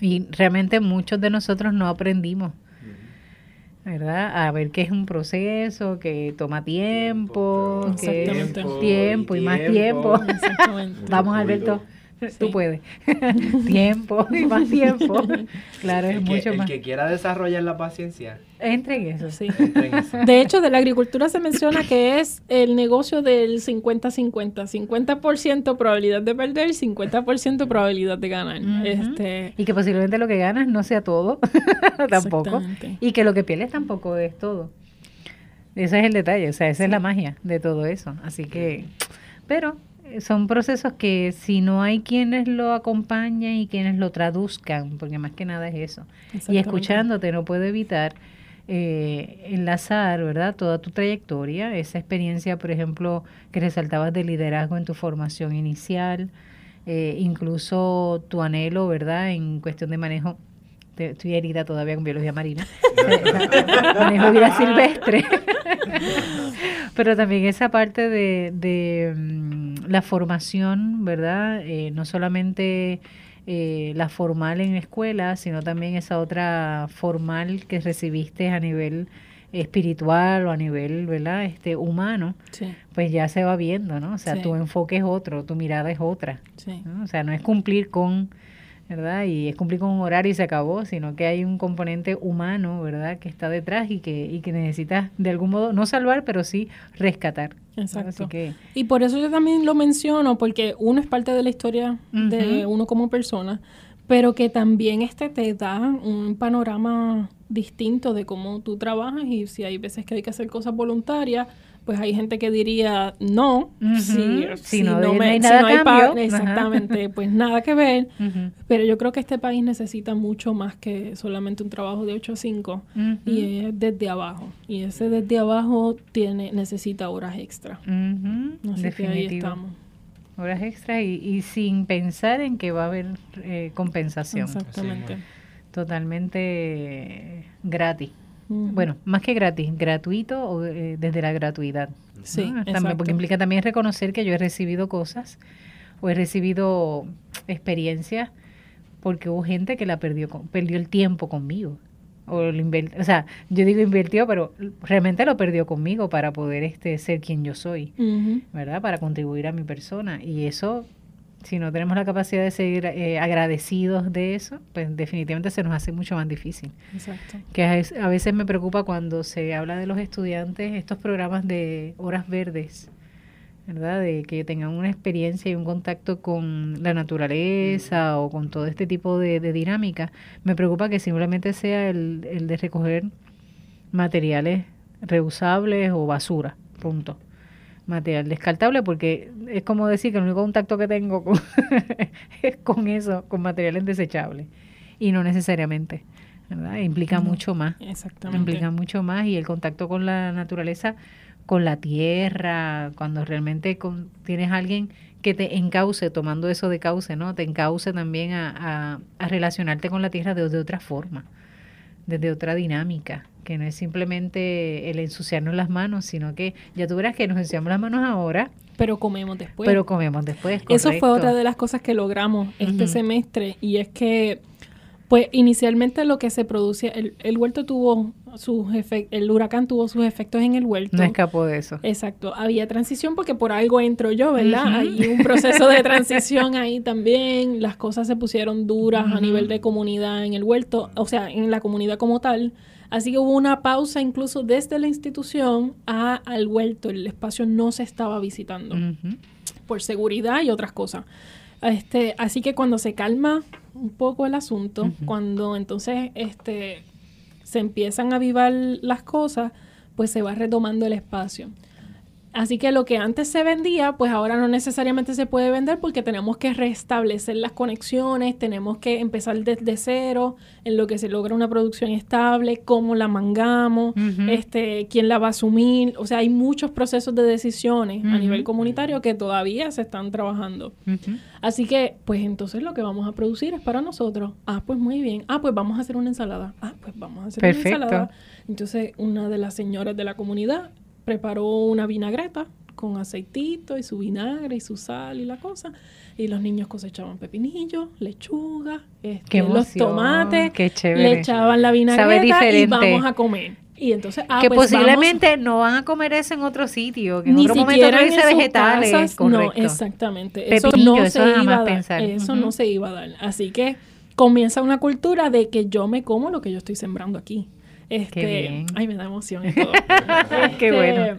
y realmente muchos de nosotros no aprendimos, ¿verdad? A ver que es un proceso, que toma tiempo, que Exactamente. tiempo y más tiempo. Exactamente. (laughs) Vamos, Alberto. Tú puedes. (laughs) tiempo y más tiempo. (laughs) Claro, es El que, mucho el más. que quiera desarrollar la paciencia, Entre en eso. Sí. en eso. De hecho, de la agricultura se menciona que es el negocio del 50-50. 50% probabilidad de perder, 50% probabilidad de ganar. Este, Y que posiblemente lo que ganas no sea todo, (laughs) tampoco. Y que lo que pierdes tampoco es todo. Ese es el detalle, o sea, esa es la magia de todo eso. Así que, pero son procesos que si no hay quienes lo acompañen y quienes lo traduzcan, porque más que nada es eso. Y escuchándote no puedo evitar eh, enlazar, ¿verdad? Toda tu trayectoria, esa experiencia, por ejemplo, que resaltabas de liderazgo en tu formación inicial, eh, incluso tu anhelo, ¿verdad? En cuestión de manejo, estoy herida todavía con biología marina, (laughs) manejo vida silvestre. Pero también esa parte de, de, mm, la formación, ¿verdad? Eh, no solamente eh, la formal en escuela, sino también esa otra formal que recibiste a nivel espiritual o a nivel, ¿verdad? Este humano, Sí, pues ya se va viendo, ¿no? O sea, Sí. tu enfoque es otro, tu mirada es otra. sí. ¿no? O sea, no es cumplir con, ¿verdad? Y es cumplir con un horario y se acabó, sino que hay un componente humano, ¿verdad? Que está detrás y que, y que necesitas de algún modo, no salvar, pero sí rescatar. Exacto. que, Y por eso yo también lo menciono, porque uno es parte de la historia de uno como persona, pero que también este te da un panorama distinto de cómo tú trabajas y si hay veces que hay que hacer cosas voluntarias, pues hay gente que diría no, Ujú. si, Si no no hay si nada a pa- cambio, ajá. exactamente, (laughs) pues nada que ver. Pero yo creo que este país necesita mucho más que solamente un trabajo de 8 a 5 ujú, y es desde abajo. Y ese desde abajo tiene necesita horas extra. Así que ahí estamos. Horas extras y, y sin pensar en que va a haber eh, compensación. Exactamente. Totalmente gratis. Bueno, más que gratis, gratuito o eh, desde la gratuidad. ¿no? Sí, También, porque implica también reconocer que yo he recibido cosas o he recibido experiencias porque hubo gente que la perdió, con- perdió el tiempo conmigo. O, lo o sea, yo digo invirtió, pero realmente lo perdió conmigo para poder este ser quien yo soy. ¿verdad? Para contribuir a mi persona. Y eso, si no tenemos la capacidad de ser eh, agradecidos de eso, pues definitivamente se nos hace mucho más difícil Exacto. que a veces me preocupa cuando se habla de los estudiantes, estos programas de horas verdes, ¿verdad? De que tengan una experiencia y un contacto con la naturaleza o con todo este tipo de, de dinámica. Me preocupa que simplemente sea el, el de recoger materiales reusables o basura, punto. Material descartable porque es como decir que el único contacto que tengo con (laughs) es con eso, con materiales desechables y no necesariamente, ¿verdad? Implica mucho más Exactamente. implica mucho más y el contacto con la naturaleza, con la tierra, cuando realmente con- tienes a alguien que te encauce, tomando eso de cauce, ¿no? Te encauce también a, a- a relacionarte con la tierra de, de otra forma, desde otra dinámica, que no es simplemente el ensuciarnos las manos, sino que ya tú verás que nos ensuciamos las manos ahora, Pero comemos después. pero comemos después. Eso fue otra de las cosas que logramos este semestre y es que Pues inicialmente lo que se producía, el, el huerto tuvo sus efectos, el huracán tuvo sus efectos en el huerto. No escapó de eso. Exacto, había transición porque por algo entro yo, ¿verdad? Hay un proceso de (laughs) transición ahí también, las cosas se pusieron duras a nivel de comunidad en el huerto, o sea, en la comunidad como tal. Así que hubo una pausa incluso desde la institución a, al huerto, el espacio no se estaba visitando por seguridad y otras cosas. Este, así que cuando se calma un poco el asunto, cuando entonces este, se empiezan a avivar las cosas, pues se va retomando el espacio. Así que lo que antes se vendía, pues ahora no necesariamente se puede vender porque tenemos que restablecer las conexiones, tenemos que empezar desde cero, en lo que se logra una producción estable, cómo la mangamos, este, quién la va a asumir. O sea, hay muchos procesos de decisiones a nivel comunitario que todavía se están trabajando. Así que, pues entonces lo que vamos a producir es para nosotros. Ah, pues muy bien. Ah, pues vamos a hacer una ensalada. Ah, pues vamos a hacer Perfecto. una ensalada. Entonces, una de las señoras de la comunidad preparó una vinagreta con aceitito y su vinagre y su sal y la cosa. Y los niños cosechaban pepinillos, lechuga, este, los tomates, qué le echaban la vinagreta y vamos a comer. Y entonces, ah, que pues vamos- posiblemente no van a comer eso en otro sitio, que en ni otro momento siquiera no en vegetales, casas, correcto. No, exactamente. Eso no eso se iba a dar. Eso no se iba a dar. Así que comienza una cultura de que yo me como lo que yo estoy sembrando aquí. Este, bien. Ay, me da emoción y todo. (laughs) Qué Este, bueno.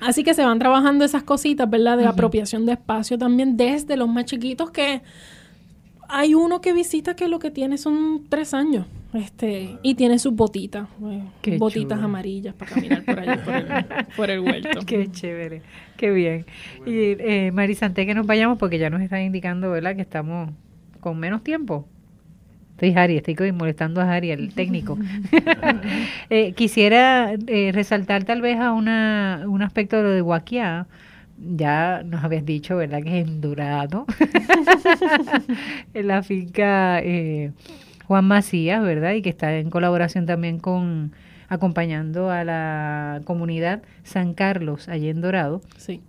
Así que se van trabajando esas cositas, ¿verdad? De apropiación de espacio también desde los más chiquitos que hay uno que visita que lo que tiene son tres años. Este, y tiene sus botitas, eh, Qué botitas chulo. amarillas para caminar por allí, por el, (laughs) por el huerto. Qué chévere, qué bien. Y eh, Marisante, que nos vayamos porque ya nos están indicando, ¿verdad? Que estamos con menos tiempo. Estoy Harry, estoy molestando a Harry, el técnico. (laughs) (laughs) Eh, quisiera eh, resaltar tal vez a una, un aspecto de lo de Guaquiá. Ya nos habías dicho, ¿verdad? Que es en Dorado. (laughs) en la finca eh, Juan Macías, ¿verdad? Y que está en colaboración también con acompañando a la comunidad San Carlos, allí en Dorado. Sí,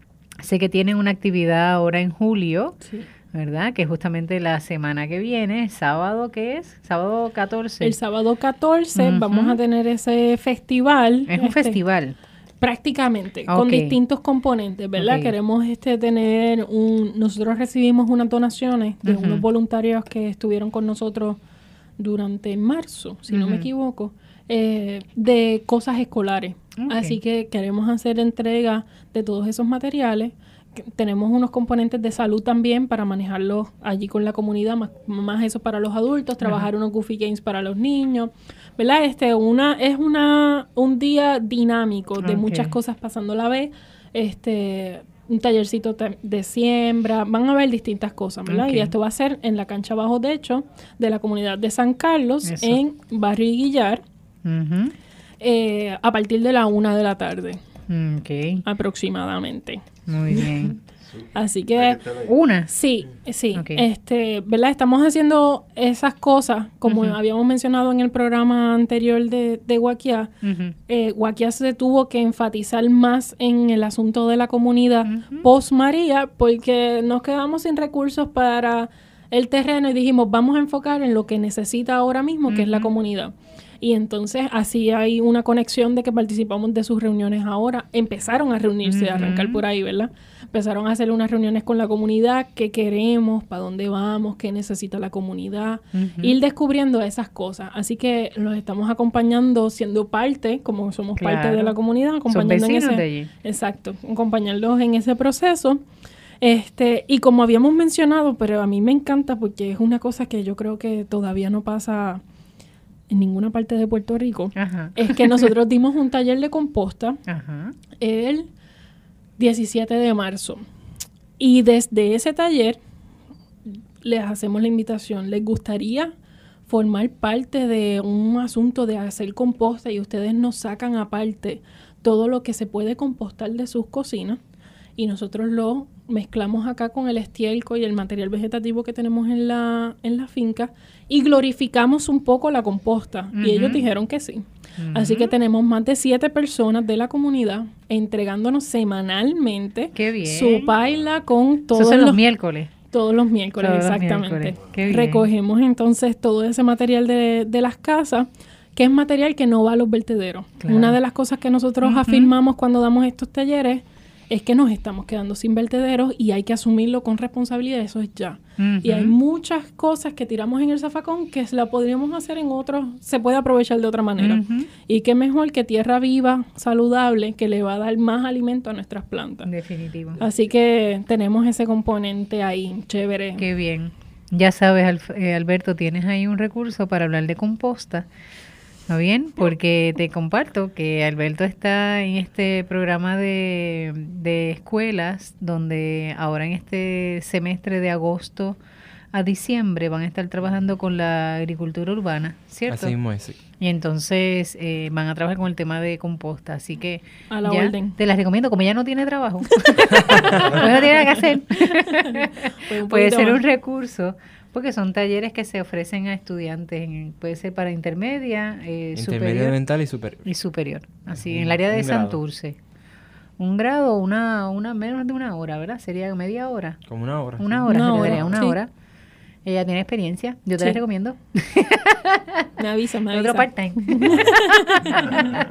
Sé que tienen una actividad ahora en julio, sí. ¿Verdad? Que justamente la semana que viene, sábado, ¿qué es? Sábado 14. El sábado 14 Ujú. vamos a tener ese festival. es un este, festival. Prácticamente, con distintos componentes, ¿verdad? Queremos este tener un... Nosotros recibimos unas donaciones de unos voluntarios que estuvieron con nosotros durante marzo, si no me equivoco, eh, de cosas escolares. Así que queremos hacer entrega de todos esos materiales. Tenemos unos componentes de salud también para manejarlos allí con la comunidad, más, más eso para los adultos, trabajar unos Goofy Games para los niños, ¿verdad? Este, una, es una, un día dinámico de muchas cosas pasando a la vez. Este, un tallercito ta- de siembra, van a haber distintas cosas, ¿verdad? Y esto va a ser en la cancha bajo techo de la comunidad de San Carlos, Eso. en Barrio Guillar, eh, a partir de la una de la tarde, aproximadamente. Muy bien. (laughs) Así que Una. sí, sí, este, ¿verdad? Estamos haciendo esas cosas, como habíamos mencionado en el programa anterior de, de Guaquiá. Ujú. Eh, Guaquiá se tuvo que enfatizar más en el asunto de la comunidad Ujú. post María, porque nos quedamos sin recursos para el terreno y dijimos, vamos a enfocar en lo que necesita ahora mismo, que es la comunidad. Y entonces así hay una conexión de que participamos de sus reuniones ahora. Empezaron a reunirse, a arrancar por ahí, ¿verdad? Empezaron a hacer unas reuniones con la comunidad, qué queremos, para dónde vamos, qué necesita la comunidad, ir descubriendo esas cosas. Así que los estamos acompañando, siendo parte, como somos parte de la comunidad, acompañando en ese, de allí. Exacto, acompañarlos en ese proceso. Este, y como habíamos mencionado, pero a mí me encanta porque es una cosa que yo creo que todavía no pasa en ninguna parte de Puerto Rico, Ajá. es que nosotros dimos un taller de composta Ajá. el 17 de marzo. Y desde ese taller les hacemos la invitación. ¿Les gustaría formar parte de un asunto de hacer composta y ustedes nos sacan aparte todo lo que se puede compostar de sus cocinas? Y nosotros lo mezclamos acá con el estiércol y el material vegetativo que tenemos en la, en la finca y glorificamos un poco la composta. Y ellos dijeron que sí. Así que tenemos más de siete personas de la comunidad entregándonos semanalmente Qué bien. su paila con todos los los miércoles. Todos los miércoles, Todos los exactamente. miércoles. Recogemos entonces todo ese material de, de las casas, que es material que no va a los vertederos. Claro. Una de las cosas que nosotros afirmamos cuando damos estos talleres es que nos estamos quedando sin vertederos y hay que asumirlo con responsabilidad, eso es ya. Y hay muchas cosas que tiramos en el zafacón que se la podríamos hacer en otros, se puede aprovechar de otra manera. Y qué mejor que tierra viva, saludable, que le va a dar más alimento a nuestras plantas. Definitivo. Así que tenemos ese componente ahí, chévere. Qué bien. Ya sabes, eh, Alberto, tienes ahí un recurso para hablar de composta. ¿Está bien? Porque te comparto que Alberto está en este programa de, de escuelas donde ahora en este semestre de agosto a diciembre van a estar trabajando con la agricultura urbana, ¿cierto? Así mismo es, sí. Y entonces eh, van a trabajar con el tema de composta, así que A la ya orden. te las recomiendo, como ella no tiene trabajo, (laughs) pues no tiene nada que hacer. Pues Puede ser un recurso, porque son talleres que se ofrecen a estudiantes, en- puede ser para intermedia, eh, Intermedio superior elemental y superior. y superior, así, Un- en el área de un grado. Santurce. Un grado, una, una menos de una hora, ¿verdad? Sería media hora. Como una hora. Una sí. hora, Una hora, una sí. hora. Ella tiene experiencia, yo te Sí. la recomiendo. (laughs) Me avisa, me Otro avisa. part-time. (laughs)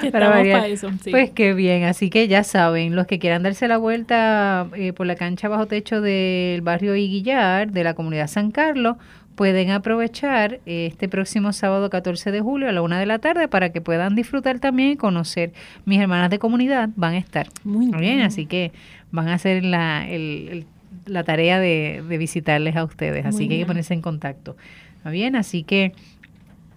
Que Para eso, sí. Pues qué bien, así que ya saben, los que quieran darse la vuelta eh, por la cancha bajo techo del barrio Iguillar, de la comunidad San Carlos, pueden aprovechar este próximo sábado 14 de julio a la una de la tarde para que puedan disfrutar también y conocer. Mis hermanas de comunidad van a estar. Muy Muy bien, bien. así que van a hacer la, el- el- la tarea de, de visitarles a ustedes, así Muy que hay que ponerse en contacto. ¿Está bien? Así que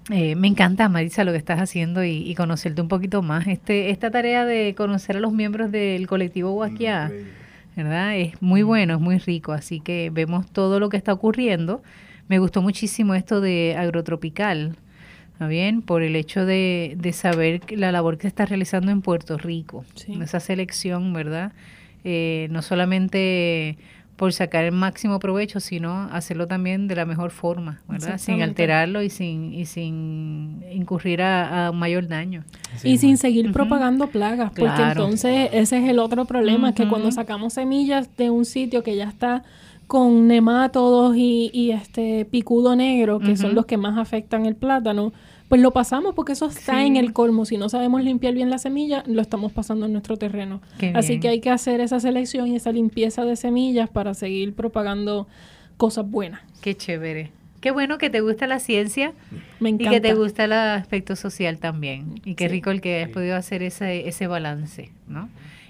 eh, me encanta, Marisa, lo que estás haciendo y, y conocerte un poquito más. Este, esta tarea de conocer a los miembros del colectivo Guaquiá, ¿verdad? Es muy bueno, es muy rico, así que vemos todo lo que está ocurriendo. Me gustó muchísimo esto de agrotropical, ¿está bien? Por el hecho de, de saber la labor que se está realizando en Puerto Rico, Sí. esa selección, ¿verdad? Eh, no solamente por sacar el máximo provecho, sino hacerlo también de la mejor forma, ¿verdad? Sin alterarlo y sin, y sin incurrir a, mayor daño. Y sin seguir propagando plagas, porque entonces ese es el otro problema, que Ujú. cuando sacamos semillas de un sitio que ya está con nemátodos y, y este picudo negro, que son los que más afectan el plátano, pues lo pasamos porque eso está Sí. en el colmo. Si no sabemos limpiar bien la semilla, lo estamos pasando en nuestro terreno. Qué Así bien. que hay que hacer esa selección y esa limpieza de semillas para seguir propagando cosas buenas. Qué chévere. Qué bueno que te gusta la ciencia Me y encanta. que te gusta el aspecto social también. Y qué Sí. rico el que hayas podido hacer ese, ese balance, ¿no?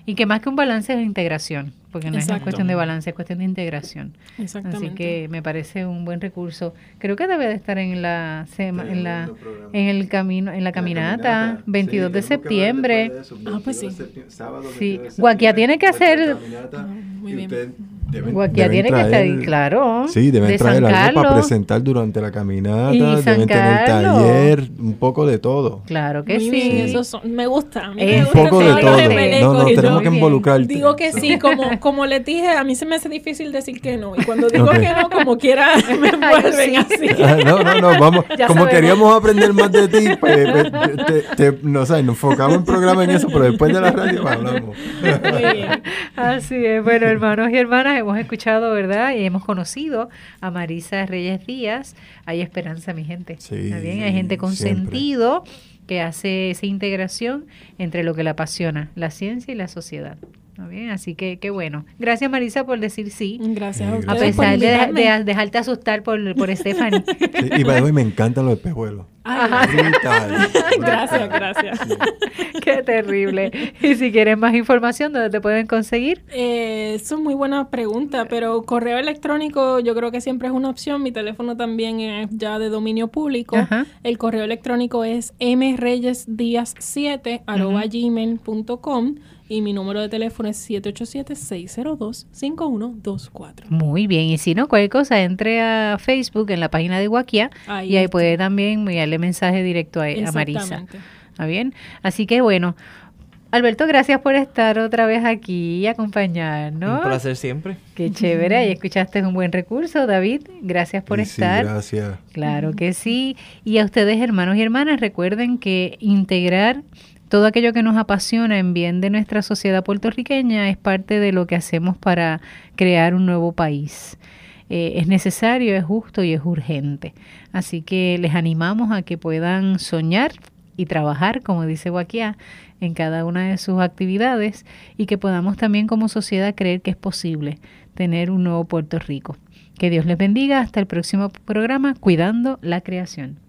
Y que más que un balance es integración, porque no es Exacto. cuestión de balance, es cuestión de integración. Exactamente. Así que me parece un buen recurso. Creo que debe de estar en la sema- en la programa. en el camino en la caminata, 22 de Sí, tenemos que hablar septiembre. de eso, Ah, pues 22 de sí. septiembre, sábado, Sí. 22 de Guaquia tiene que hacer- caminata, Ah, muy y bien. ustedes deben- deben tiene que estar ahí, traer- claro. Sí, deben de traer San algo para Carlos. presentar durante la caminata, Y San deben tener Carlos. taller, un poco de todo. Claro que Muy sí. bien, eso son- me gusta. A mí Eh, me un poco de todos los todo. No, no, y yo tenemos que involucrarte. Digo que sí, (laughs) como, como les dije, a mí se me hace difícil decir que no. Y cuando digo Ok. que no, como quiera, (laughs) (laughs) me envuelven sí. así. Ah, No, no, no, vamos. Ya Como sabemos. queríamos aprender más de ti, pues, pues, te- te- no sé, nos enfocamos en programa en eso, pero después de la radio pues, hablamos. Muy bien. Así es, bueno, hermanos y hermanas, hemos escuchado, ¿verdad? Y hemos conocido a Marisa Reyes Díaz. Hay esperanza, mi gente. Sí, ¿Está bien? Hay gente con siempre. sentido que hace esa integración entre lo que le apasiona, la ciencia y la sociedad. ¿Está bien? Así que qué bueno. Gracias, Marisa, por decir sí. Gracias a A A ustedes por pesar de, dejarte asustar por, por Stephanie. (laughs) Sí, y by me encantan los espejuelos. Brutal. Gracias, gracias. (laughs) qué terrible. Y si quieren más información, ¿dónde te pueden conseguir? Eh, es muy buena pregunta, pero correo electrónico yo creo que siempre es una opción. Mi teléfono también es ya de dominio público. Ajá. El correo electrónico es mreyesdiaz7 arroba gmail.com y mi número de teléfono es 787-602-5124. Muy bien, y si no, cualquier cosa, entre a Facebook en la página de Guaquia Ahí y ahí está. puede también enviarle mensaje directo a, a Marisa. Exactamente. ¿Está bien? Así que bueno, Alberto, gracias por estar otra vez aquí y acompañarnos. Un placer siempre. Qué chévere, ahí escuchaste un buen recurso, David. Gracias por Y sí, estar. gracias. Claro que sí. Y a ustedes, hermanos y hermanas, recuerden que integrar todo aquello que nos apasiona en bien de nuestra sociedad puertorriqueña es parte de lo que hacemos para crear un nuevo país. Eh, es necesario, es justo y es urgente. Así que les animamos a que puedan soñar y trabajar, como dice Guaquiá, en cada una de sus actividades y que podamos también como sociedad creer que es posible tener un nuevo Puerto Rico. Que Dios les bendiga. Hasta el próximo programa, Cuidando la Creación.